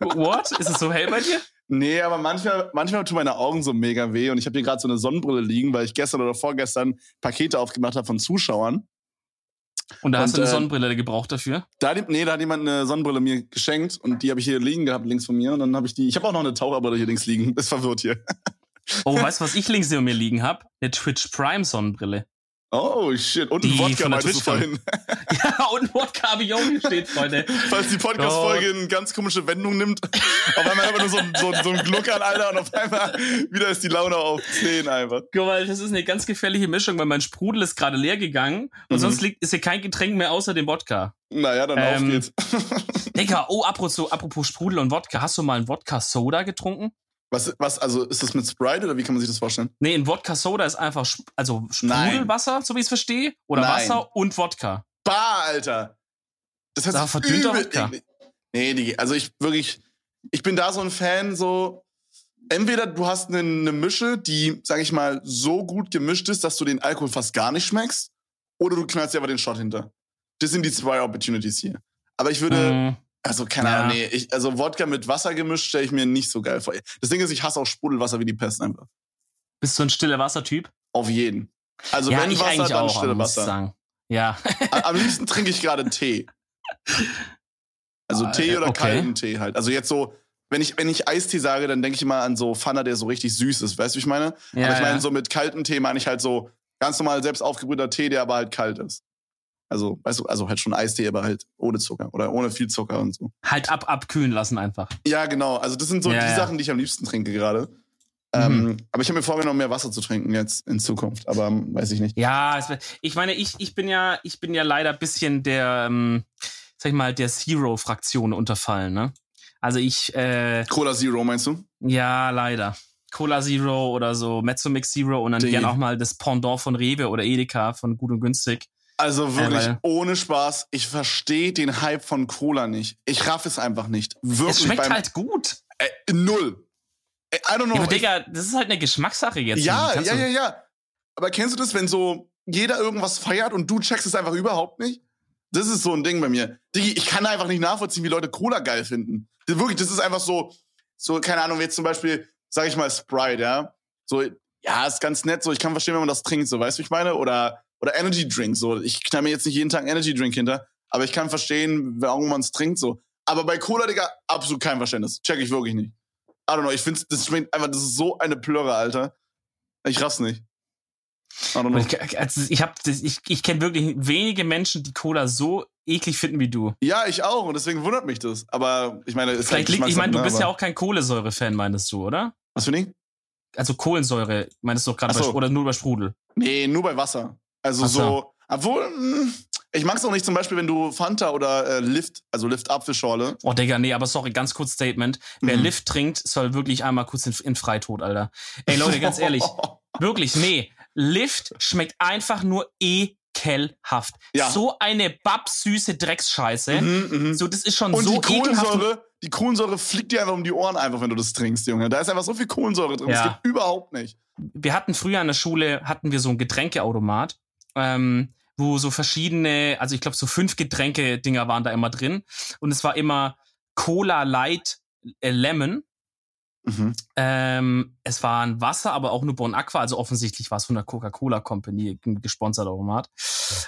What? Ist es so hell bei dir? Nee, aber manchmal, manchmal tun meine Augen so mega weh und ich habe hier gerade so eine Sonnenbrille liegen, weil ich gestern oder vorgestern Pakete aufgemacht habe von Zuschauern. Und da hast und, du eine äh, Sonnenbrille gebraucht dafür? Da, nee, da hat jemand eine Sonnenbrille mir geschenkt und die habe ich hier liegen gehabt, links von mir. Und dann habe ich die. Ich habe auch noch eine Taucherbrille hier links liegen. Ist verwirrt hier. Oh, weißt du, was ich links neben mir liegen habe? Eine Twitch Prime Sonnenbrille. Oh shit, und ein Wodka meintest du vorhin. ja, und ein Wodka habe ich auch gesteht, Freunde. Falls die Podcast-Folge oh. eine ganz komische Wendung nimmt, auf einmal einfach nur so, so, so ein Gluckern, Alter, und auf einmal wieder ist die Laune auf 10 einfach. Guck mal, das ist eine ganz gefährliche Mischung, weil mein Sprudel ist gerade leer gegangen und mhm. sonst liegt, ist hier kein Getränk mehr außer dem Wodka. Naja, dann ähm, auf geht's. Digga, oh, apropos, apropos Sprudel und Wodka, hast du mal einen Wodka-Soda getrunken? Was, was, also ist das mit Sprite oder wie kann man sich das vorstellen? Nee, ein Wodka Soda ist einfach, also Sprudelwasser, so wie ich es verstehe, oder Nein. Wasser und Wodka. Bah, Alter. Das heißt, da verdünnter Wodka. Nee, die, also ich wirklich, ich bin da so ein Fan, so, entweder du hast eine, eine Mische, die, sag ich mal, so gut gemischt ist, dass du den Alkohol fast gar nicht schmeckst, oder du knallst dir aber den Shot hinter. Das sind die zwei Opportunities hier. Aber ich würde, mm. Also, keine ja. Ahnung, nee. Ich, also, Wodka mit Wasser gemischt stelle ich mir nicht so geil vor. Das Ding ist, ich hasse auch Sprudelwasser wie die Pest einfach. Bist du ein stiller Wassertyp? Auf jeden. Also, ja, wenn ich Wasser, dann auch, stille Wasser. Sagen. Ja. Am liebsten trinke ich gerade Tee. Also, ah, Tee oder okay. kalten Tee halt. Also, jetzt so, wenn ich, wenn ich Eistee sage, dann denke ich immer an so Pfanner, der so richtig süß ist. Weißt du, wie ich meine? Ja, aber ich meine, so mit kaltem Tee meine ich halt so ganz normal selbst aufgebrühter Tee, der aber halt kalt ist. Also, weißt du, also halt schon Eistee, aber halt ohne Zucker oder ohne viel Zucker und so. Halt ab, abkühlen lassen einfach. Ja, genau. Also das sind so ja, die ja. Sachen, die ich am liebsten trinke gerade. Ähm, mhm. aber ich habe mir vorgenommen, mehr Wasser zu trinken jetzt in Zukunft, aber ähm, weiß ich nicht. Ja, ich meine, ich, ich bin ja, ich bin ja leider ein bisschen der, ähm, sag ich mal, der Zero-Fraktion unterfallen, ne? Also ich, äh, Cola Zero meinst du? Ja, leider. Cola Zero oder so, Mezzomix Zero und dann gern auch mal das Pendant von Rewe oder Edeka von Gut und Günstig. Also wirklich, äh, ohne Spaß, ich verstehe den Hype von Cola nicht. Ich raff es einfach nicht. Wirklich es schmeckt halt gut. Äh, null. Äh, I don't know. Ja, aber Digga, das ist halt eine Geschmackssache jetzt. Ja, ja, ja, ja. Aber kennst du das, wenn so jeder irgendwas feiert und du checkst es einfach überhaupt nicht? Das ist so ein Ding bei mir. Digi, ich kann einfach nicht nachvollziehen, wie Leute Cola geil finden. Das, wirklich, das ist einfach so, so, keine Ahnung, jetzt zum Beispiel, sag ich mal, Sprite, ja. So, ja, ist ganz nett, so, ich kann verstehen, wenn man das trinkt, so, weißt du, wie ich meine? Oder oder Energy Drink. So, ich knall mir jetzt nicht jeden Tag einen Energy Drink hinter, aber ich kann verstehen, warum man es trinkt. So, aber bei Cola, Digga, absolut kein Verständnis. Check ich wirklich nicht. I don't know. Ich finde, das schmeckt einfach, das ist so eine Plörre, Alter. Ich raff's nicht. I don't know. Ich, also ich, hab, ich, ich kenne wirklich wenige Menschen, die Cola so eklig finden wie du. Ja, ich auch. Und deswegen wundert mich das. Aber ich meine, es Vielleicht liegt, ich meine, du bist ja auch kein Kohlensäure-Fan, meinst du, oder? Was für ein? Also Kohlensäure, meinst du doch gerade so. oder nur bei Sprudel? Nee, nur bei Wasser. Also Ach so, obwohl, hm, ich mag es auch nicht zum Beispiel, wenn du Fanta oder äh, Lift, also Lift Apfelschorle. Oh, Digga, nee, aber sorry, ganz kurz Statement. Wer mhm. Lift trinkt, soll wirklich einmal kurz in, in Freitod, Alter. Ey, Leute, ganz ehrlich. wirklich, nee. Lift schmeckt einfach nur ekelhaft. Ja. So eine babsüße Drecksscheiße. Mhm, mh. So, das ist schon Und so die Kohlensäure, die Kohlensäure fliegt dir einfach um die Ohren einfach, wenn du das trinkst, Junge. Da ist einfach so viel Kohlensäure drin. Ja. Das geht überhaupt nicht. Wir hatten früher in der Schule, hatten wir so einen Getränkeautomat. Ähm, wo so verschiedene, also ich glaube so fünf Getränke-Dinger waren da immer drin. Und es war immer Cola Light äh, Lemon. Mhm. Ähm, es war ein Wasser, aber auch nur Bon Aqua, also offensichtlich war es von der Coca-Cola Company gesponsert Automat,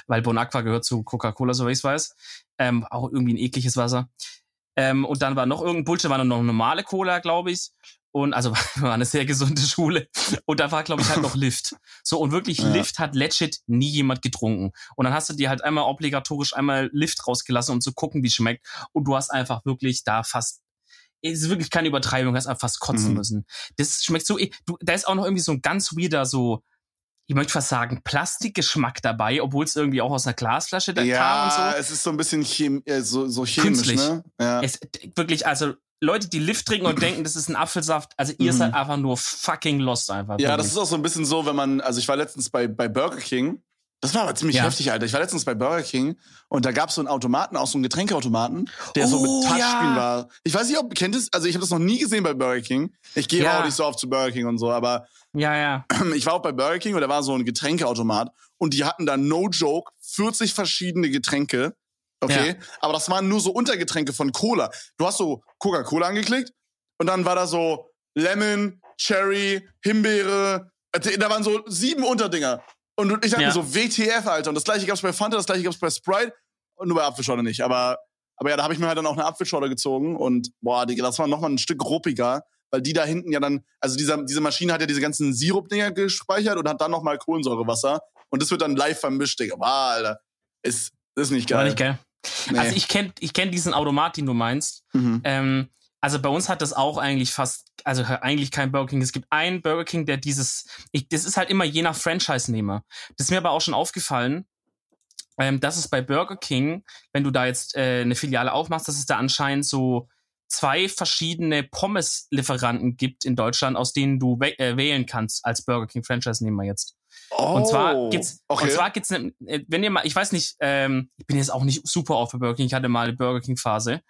weil Bon Aqua gehört zu Coca-Cola, so wie ich es weiß. Ähm, auch irgendwie ein ekliges Wasser. Ähm, und dann war noch irgendein Bullshit, war noch normale Cola, glaube ich. Und also war eine sehr gesunde Schule. Und da war, glaube ich, halt noch Lift. So, und wirklich, ja. Lift hat legit nie jemand getrunken. Und dann hast du dir halt einmal obligatorisch einmal Lift rausgelassen, um zu gucken, wie schmeckt. Und du hast einfach wirklich da fast es ist wirklich keine Übertreibung, hast einfach fast kotzen mhm. müssen. Das schmeckt so, du, da ist auch noch irgendwie so ein ganz weirder, so, ich möchte fast sagen, Plastikgeschmack dabei, obwohl es irgendwie auch aus einer Glasflasche da ja, kam und so. Ja, es ist so ein bisschen chem äh, so, so chemisch, Künstlich. ne? Ja. Es, wirklich, also Leute, die Lift trinken und denken, das ist ein Apfelsaft, also ihr mhm. seid einfach nur fucking lost einfach. Ja, das ist auch so ein bisschen so, wenn man, also ich war letztens bei, bei Burger King. Das war aber ziemlich ja. heftig, Alter. Ich war letztens bei Burger King und da gab es so einen Automaten, auch so einen Getränkeautomaten, der oh, so mit oh, Touchscreen ja. war. Ich weiß nicht, ob kennt es, also ich habe das noch nie gesehen bei Burger King. Ich gehe ja. auch nicht so oft zu Burger King und so, aber ja, ja. Ich war auch bei Burger King und da war so ein Getränkeautomat und die hatten da no joke 40 verschiedene Getränke Okay. Ja. Aber das waren nur so Untergetränke von Cola. Du hast so Coca-Cola angeklickt und dann war da so Lemon, Cherry, Himbeere. Äh, da waren so sieben Unterdinger. Und ich dachte ja. mir so, WTF, Alter. Und das gleiche gab's bei Fanta, das gleiche gab's bei Sprite und nur bei Apfelschorle nicht. Aber, aber ja, da habe ich mir halt dann auch eine Apfelschorle gezogen und boah, Digga, das war nochmal ein Stück ruppiger, weil die da hinten ja dann, also dieser, diese Maschine hat ja diese ganzen Sirup-Dinger gespeichert und hat dann nochmal Kohlensäurewasser. Und das wird dann live vermischt, Digga. Boah, Alter. Ist, ist nicht geil. War nicht geil. Nee. Also ich kenne ich kenn diesen Automat, den du meinst. Mhm. Ähm, also bei uns hat das auch eigentlich fast, also eigentlich kein Burger King. Es gibt einen Burger King, der dieses, ich, das ist halt immer je nach Franchise-Nehmer. Das ist mir aber auch schon aufgefallen, ähm, dass es bei Burger King, wenn du da jetzt äh, eine Filiale aufmachst, dass es da anscheinend so zwei verschiedene Pommes-Lieferanten gibt in Deutschland, aus denen du äh, wählen kannst als Burger King Franchise-Nehmer jetzt. Oh, und zwar oh, gibt's, okay. und zwar gibt's, ne, äh, wenn ihr mal, ich weiß nicht, ähm, ich bin jetzt auch nicht super auf Burger King, ich hatte mal eine Burger King Phase.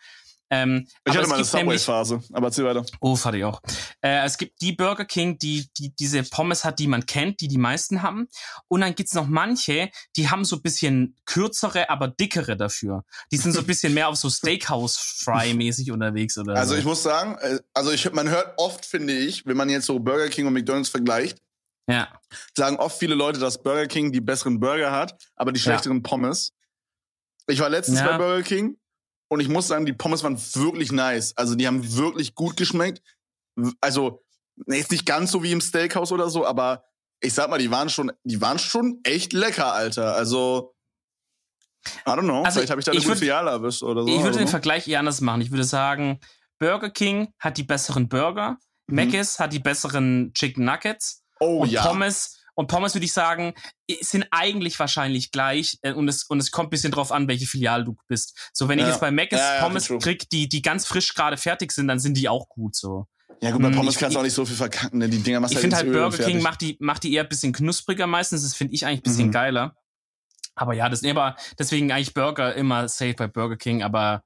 Ähm, ich hatte mal eine Subway-Phase, aber erzähl weiter. Oh, hatte ich auch. Äh, es gibt die Burger King, die, die diese Pommes hat, die man kennt, die die meisten haben. Und dann gibt's noch manche, die haben so ein bisschen kürzere, aber dickere dafür. Die sind so ein bisschen mehr auf so Steakhouse-Fry-mäßig unterwegs oder Also so. ich muss sagen, äh, also ich, man hört oft, finde ich, wenn man jetzt so Burger King und McDonalds vergleicht, ja. Sagen oft viele Leute, dass Burger King die besseren Burger hat, aber die schlechteren ja. Pommes. Ich war letztens ja. bei Burger King und ich muss sagen, die Pommes waren wirklich nice. Also die haben wirklich gut geschmeckt. Also jetzt nicht ganz so wie im Steakhouse oder so, aber ich sag mal, die waren schon, die waren schon echt lecker, Alter. Also I don't know, also vielleicht habe ich da eine gute Filiale erwischt oder so. Ich würde den. Vergleich eher anders machen. Ich würde sagen, Burger King hat die besseren Burger, mhm. Mc's hat die besseren Chicken Nuggets Oh und ja. Pommes und Pommes würde ich sagen, sind eigentlich wahrscheinlich gleich äh, und es und es kommt bisschen drauf an, welche Filiale du bist. So wenn ja. ich jetzt bei Mac ja, ja, Pommes krieg, die die ganz frisch gerade fertig sind, dann sind die auch gut so. Ja gut, bei hm, Pommes ich, kannst du auch nicht so viel verkacken, ne? Die Dinger machst Ich halt finde halt Burger King macht die macht die eher ein bisschen knuspriger meistens, das finde ich eigentlich ein bisschen mhm. geiler. Aber ja, das aber deswegen eigentlich Burger immer safe bei Burger King, aber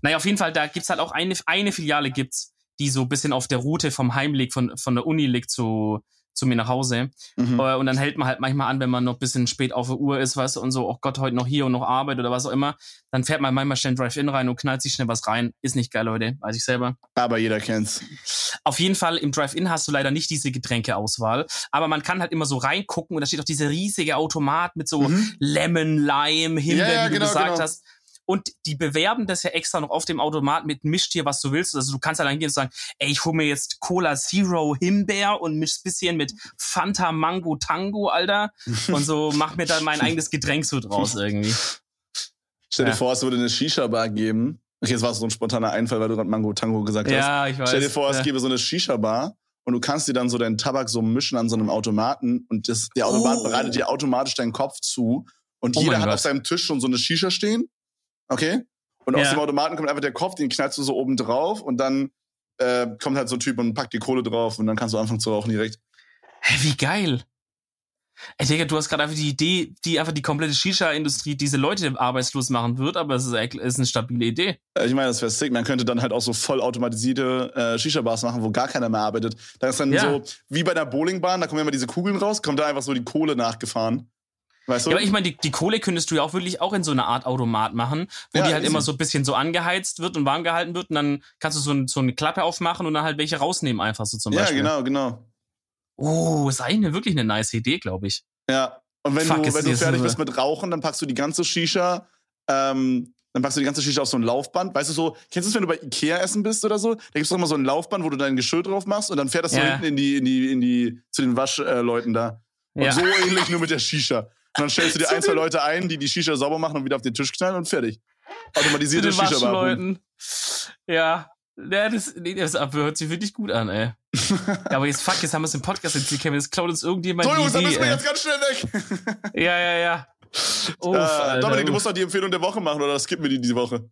naja, auf jeden Fall, da gibt's halt auch eine, eine Filiale gibt's, die so ein bisschen auf der Route vom Heimweg von, von der Uni liegt zu, zu mir nach Hause. Mhm. Äh, und dann hält man halt manchmal an, wenn man noch bisschen spät auf der Uhr ist, was und so, oh Gott, heute noch hier und noch Arbeit oder was auch immer. Dann fährt man manchmal schnell Drive-In rein und knallt sich schnell was rein. Ist nicht geil, Leute, weiß ich selber. Aber jeder kennt's. Auf jeden Fall, im Drive-In hast du leider nicht diese Getränkeauswahl. Aber man kann halt immer so reingucken und da steht auch dieser riesige Automat mit so mhm. Lemon, Lime, Himbeer, ja, ja, wie du genau, gesagt genau. hast. Und die bewerben das ja extra noch auf dem Automat mit misch dir, was du willst. Also du kannst ja dann gehen und sagen, ey, ich hole mir jetzt Cola Zero Himbeer und misch bisschen mit Fanta Mango Tango, Alter. und so mach mir dann mein eigenes Getränk so draus irgendwie. Stell dir ja. vor, es würde eine Shisha-Bar geben. Okay, jetzt war es so ein spontaner Einfall, weil du gerade Mango Tango gesagt hast. Ja, ich weiß. Stell dir vor, es ja. gäbe so eine Shisha-Bar und du kannst dir dann so deinen Tabak so mischen an so einem Automaten und das, der Automat oh. bereitet dir automatisch deinen Kopf zu und oh jeder hat Gott. auf seinem Tisch schon so eine Shisha stehen Okay? Und ja. aus dem Automaten kommt einfach der Kopf, den knallst du so oben drauf und dann äh, kommt halt so ein Typ und packt die Kohle drauf und dann kannst du anfangen zu rauchen direkt. Hä, wie geil. Ey, Digga, du hast gerade einfach die Idee, die einfach die komplette Shisha-Industrie diese Leute arbeitslos machen wird, aber es ist, ist eine stabile Idee. Ich meine, das wäre sick. Man könnte dann halt auch so vollautomatisierte äh, Shisha-Bars machen, wo gar keiner mehr arbeitet. Da ist dann ja. so, wie bei einer Bowlingbahn, da kommen ja immer diese Kugeln raus, kommt da einfach so die Kohle nachgefahren. Weißt du? Ja, aber ich meine, die, die Kohle könntest du ja auch wirklich auch in so einer Art Automat machen, wo ja, die halt immer so ein bisschen so angeheizt wird und warm gehalten wird und dann kannst du so, ein, so eine Klappe aufmachen und dann halt welche rausnehmen einfach so zum Beispiel. Ja, genau, genau. Oh, ist eigentlich wirklich eine nice Idee, glaube ich. Ja. Und wenn Fuck, du, wenn du fertig bist mit Rauchen, dann packst du die ganze Shisha, ähm, dann packst du die ganze Shisha auf so ein Laufband. Weißt du so, kennst du es, wenn du bei Ikea essen bist oder so? Da gibt's doch immer so ein Laufband, wo du dein Geschirr drauf machst und dann fährt das ja. so hinten in die, in die, in die, zu den Waschleuten da. Und ja. so ähnlich nur mit der Shisha. Und dann stellst du dir ein, zwei Leute ein, die die Shisha sauber machen und wieder auf den Tisch knallen und fertig. Automatisierte Shisha Leuten. Ja. Ja, das, nee, das hört sich wirklich gut an, ey. ja, aber jetzt fuck, jetzt haben wir es im Podcast erzählt, Kevin. Jetzt klaut uns irgendjemand. So, Jungs, dann müssen wir jetzt ganz schnell weg. ja, ja, ja. Uff, äh, Dominik, du musst doch die Empfehlung der Woche machen oder skippen wir die diese Woche?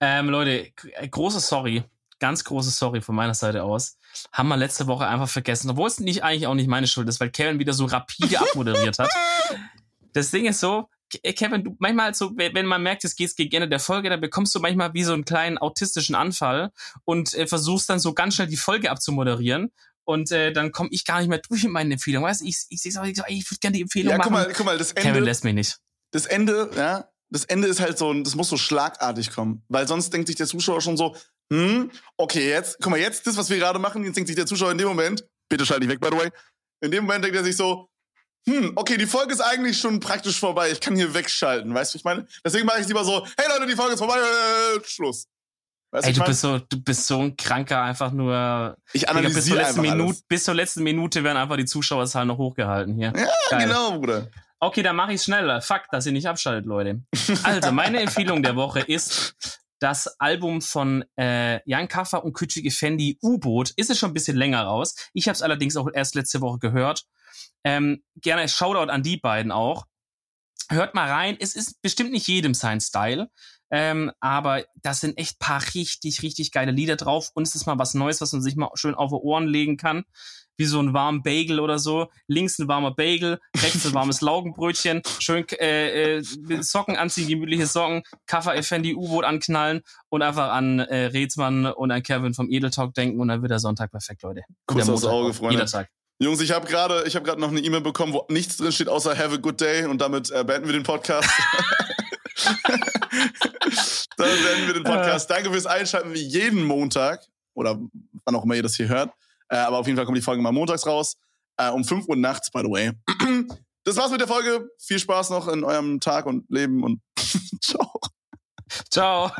Ähm, Leute, große Sorry. Ganz große Sorry von meiner Seite aus. Haben wir letzte Woche einfach vergessen. Obwohl es nicht eigentlich auch nicht meine Schuld ist, weil Kevin wieder so rapide abmoderiert hat. Das Ding ist so, äh, Kevin, du manchmal so, wenn man merkt, es geht gegen Ende der Folge, dann bekommst du manchmal wie so einen kleinen autistischen Anfall und äh, versuchst dann so ganz schnell die Folge abzumoderieren. Und äh, dann komme ich gar nicht mehr durch mit meinen Empfehlungen. Weißt ich, ich, ich, ich, ich würde gerne die Empfehlung ja, machen. Ja, guck mal, guck mal, das Ende. Kevin lässt mich nicht. Das Ende, ja, das Ende ist halt so, das muss so schlagartig kommen. Weil sonst denkt sich der Zuschauer schon so, hm, okay, jetzt, guck mal, jetzt das, was wir gerade machen, jetzt denkt sich der Zuschauer in dem Moment, bitte schalt nicht weg, by the way, in dem Moment denkt er sich so, hm, okay, die Folge ist eigentlich schon praktisch vorbei. Ich kann hier wegschalten, weißt du, ich meine? Deswegen mache ich lieber so, hey Leute, die Folge ist vorbei, äh, Schluss. Weißt Ey, du bist so, du bist so ein kranker, einfach nur. Ich analysiere bis zur letzten Minute, Bis zur letzten Minute werden einfach die Zuschauerzahlen noch hochgehalten hier. Ja, Geil. genau, Bruder. Okay, dann mache ich schneller. Fuck, dass ihr nicht abschaltet, Leute. Also, meine Empfehlung der Woche ist das Album von äh, Jan Kaffer und Küçük Fendi U-Boot. Ist es schon ein bisschen länger raus. Ich habe es allerdings auch erst letzte Woche gehört. Ähm, gerne Shoutout an die beiden auch. Hört mal rein. Es ist bestimmt nicht jedem sein Style. Ähm, aber da sind echt paar richtig, richtig geile Lieder drauf. Und es ist mal was Neues, was man sich mal schön auf die Ohren legen kann. Wie so ein warmen Bagel oder so. Links ein warmer Bagel, rechts ein warmes Laugenbrötchen, schön äh, äh, Socken anziehen, gemütliche Socken, Kaffer Effendi U-Boot anknallen und einfach an äh, Rätsmann und an Kevin vom Edeltalk denken und dann wird der Sonntag perfekt, Leute. Kurz aufs Auge, Freunde. Jeder Tag. Jungs, ich habe gerade ich hab noch eine E-Mail bekommen, wo nichts drin steht außer Have a good day und damit äh, beenden wir den Podcast. Dann beenden wir den Podcast. Danke fürs Einschalten wie jeden Montag oder wann auch immer ihr das hier hört. Äh, aber auf jeden Fall kommt die Folge mal montags raus. Äh, um 5 Uhr nachts, by the way. Das war's mit der Folge. Viel Spaß noch in eurem Tag und Leben und ciao. Ciao.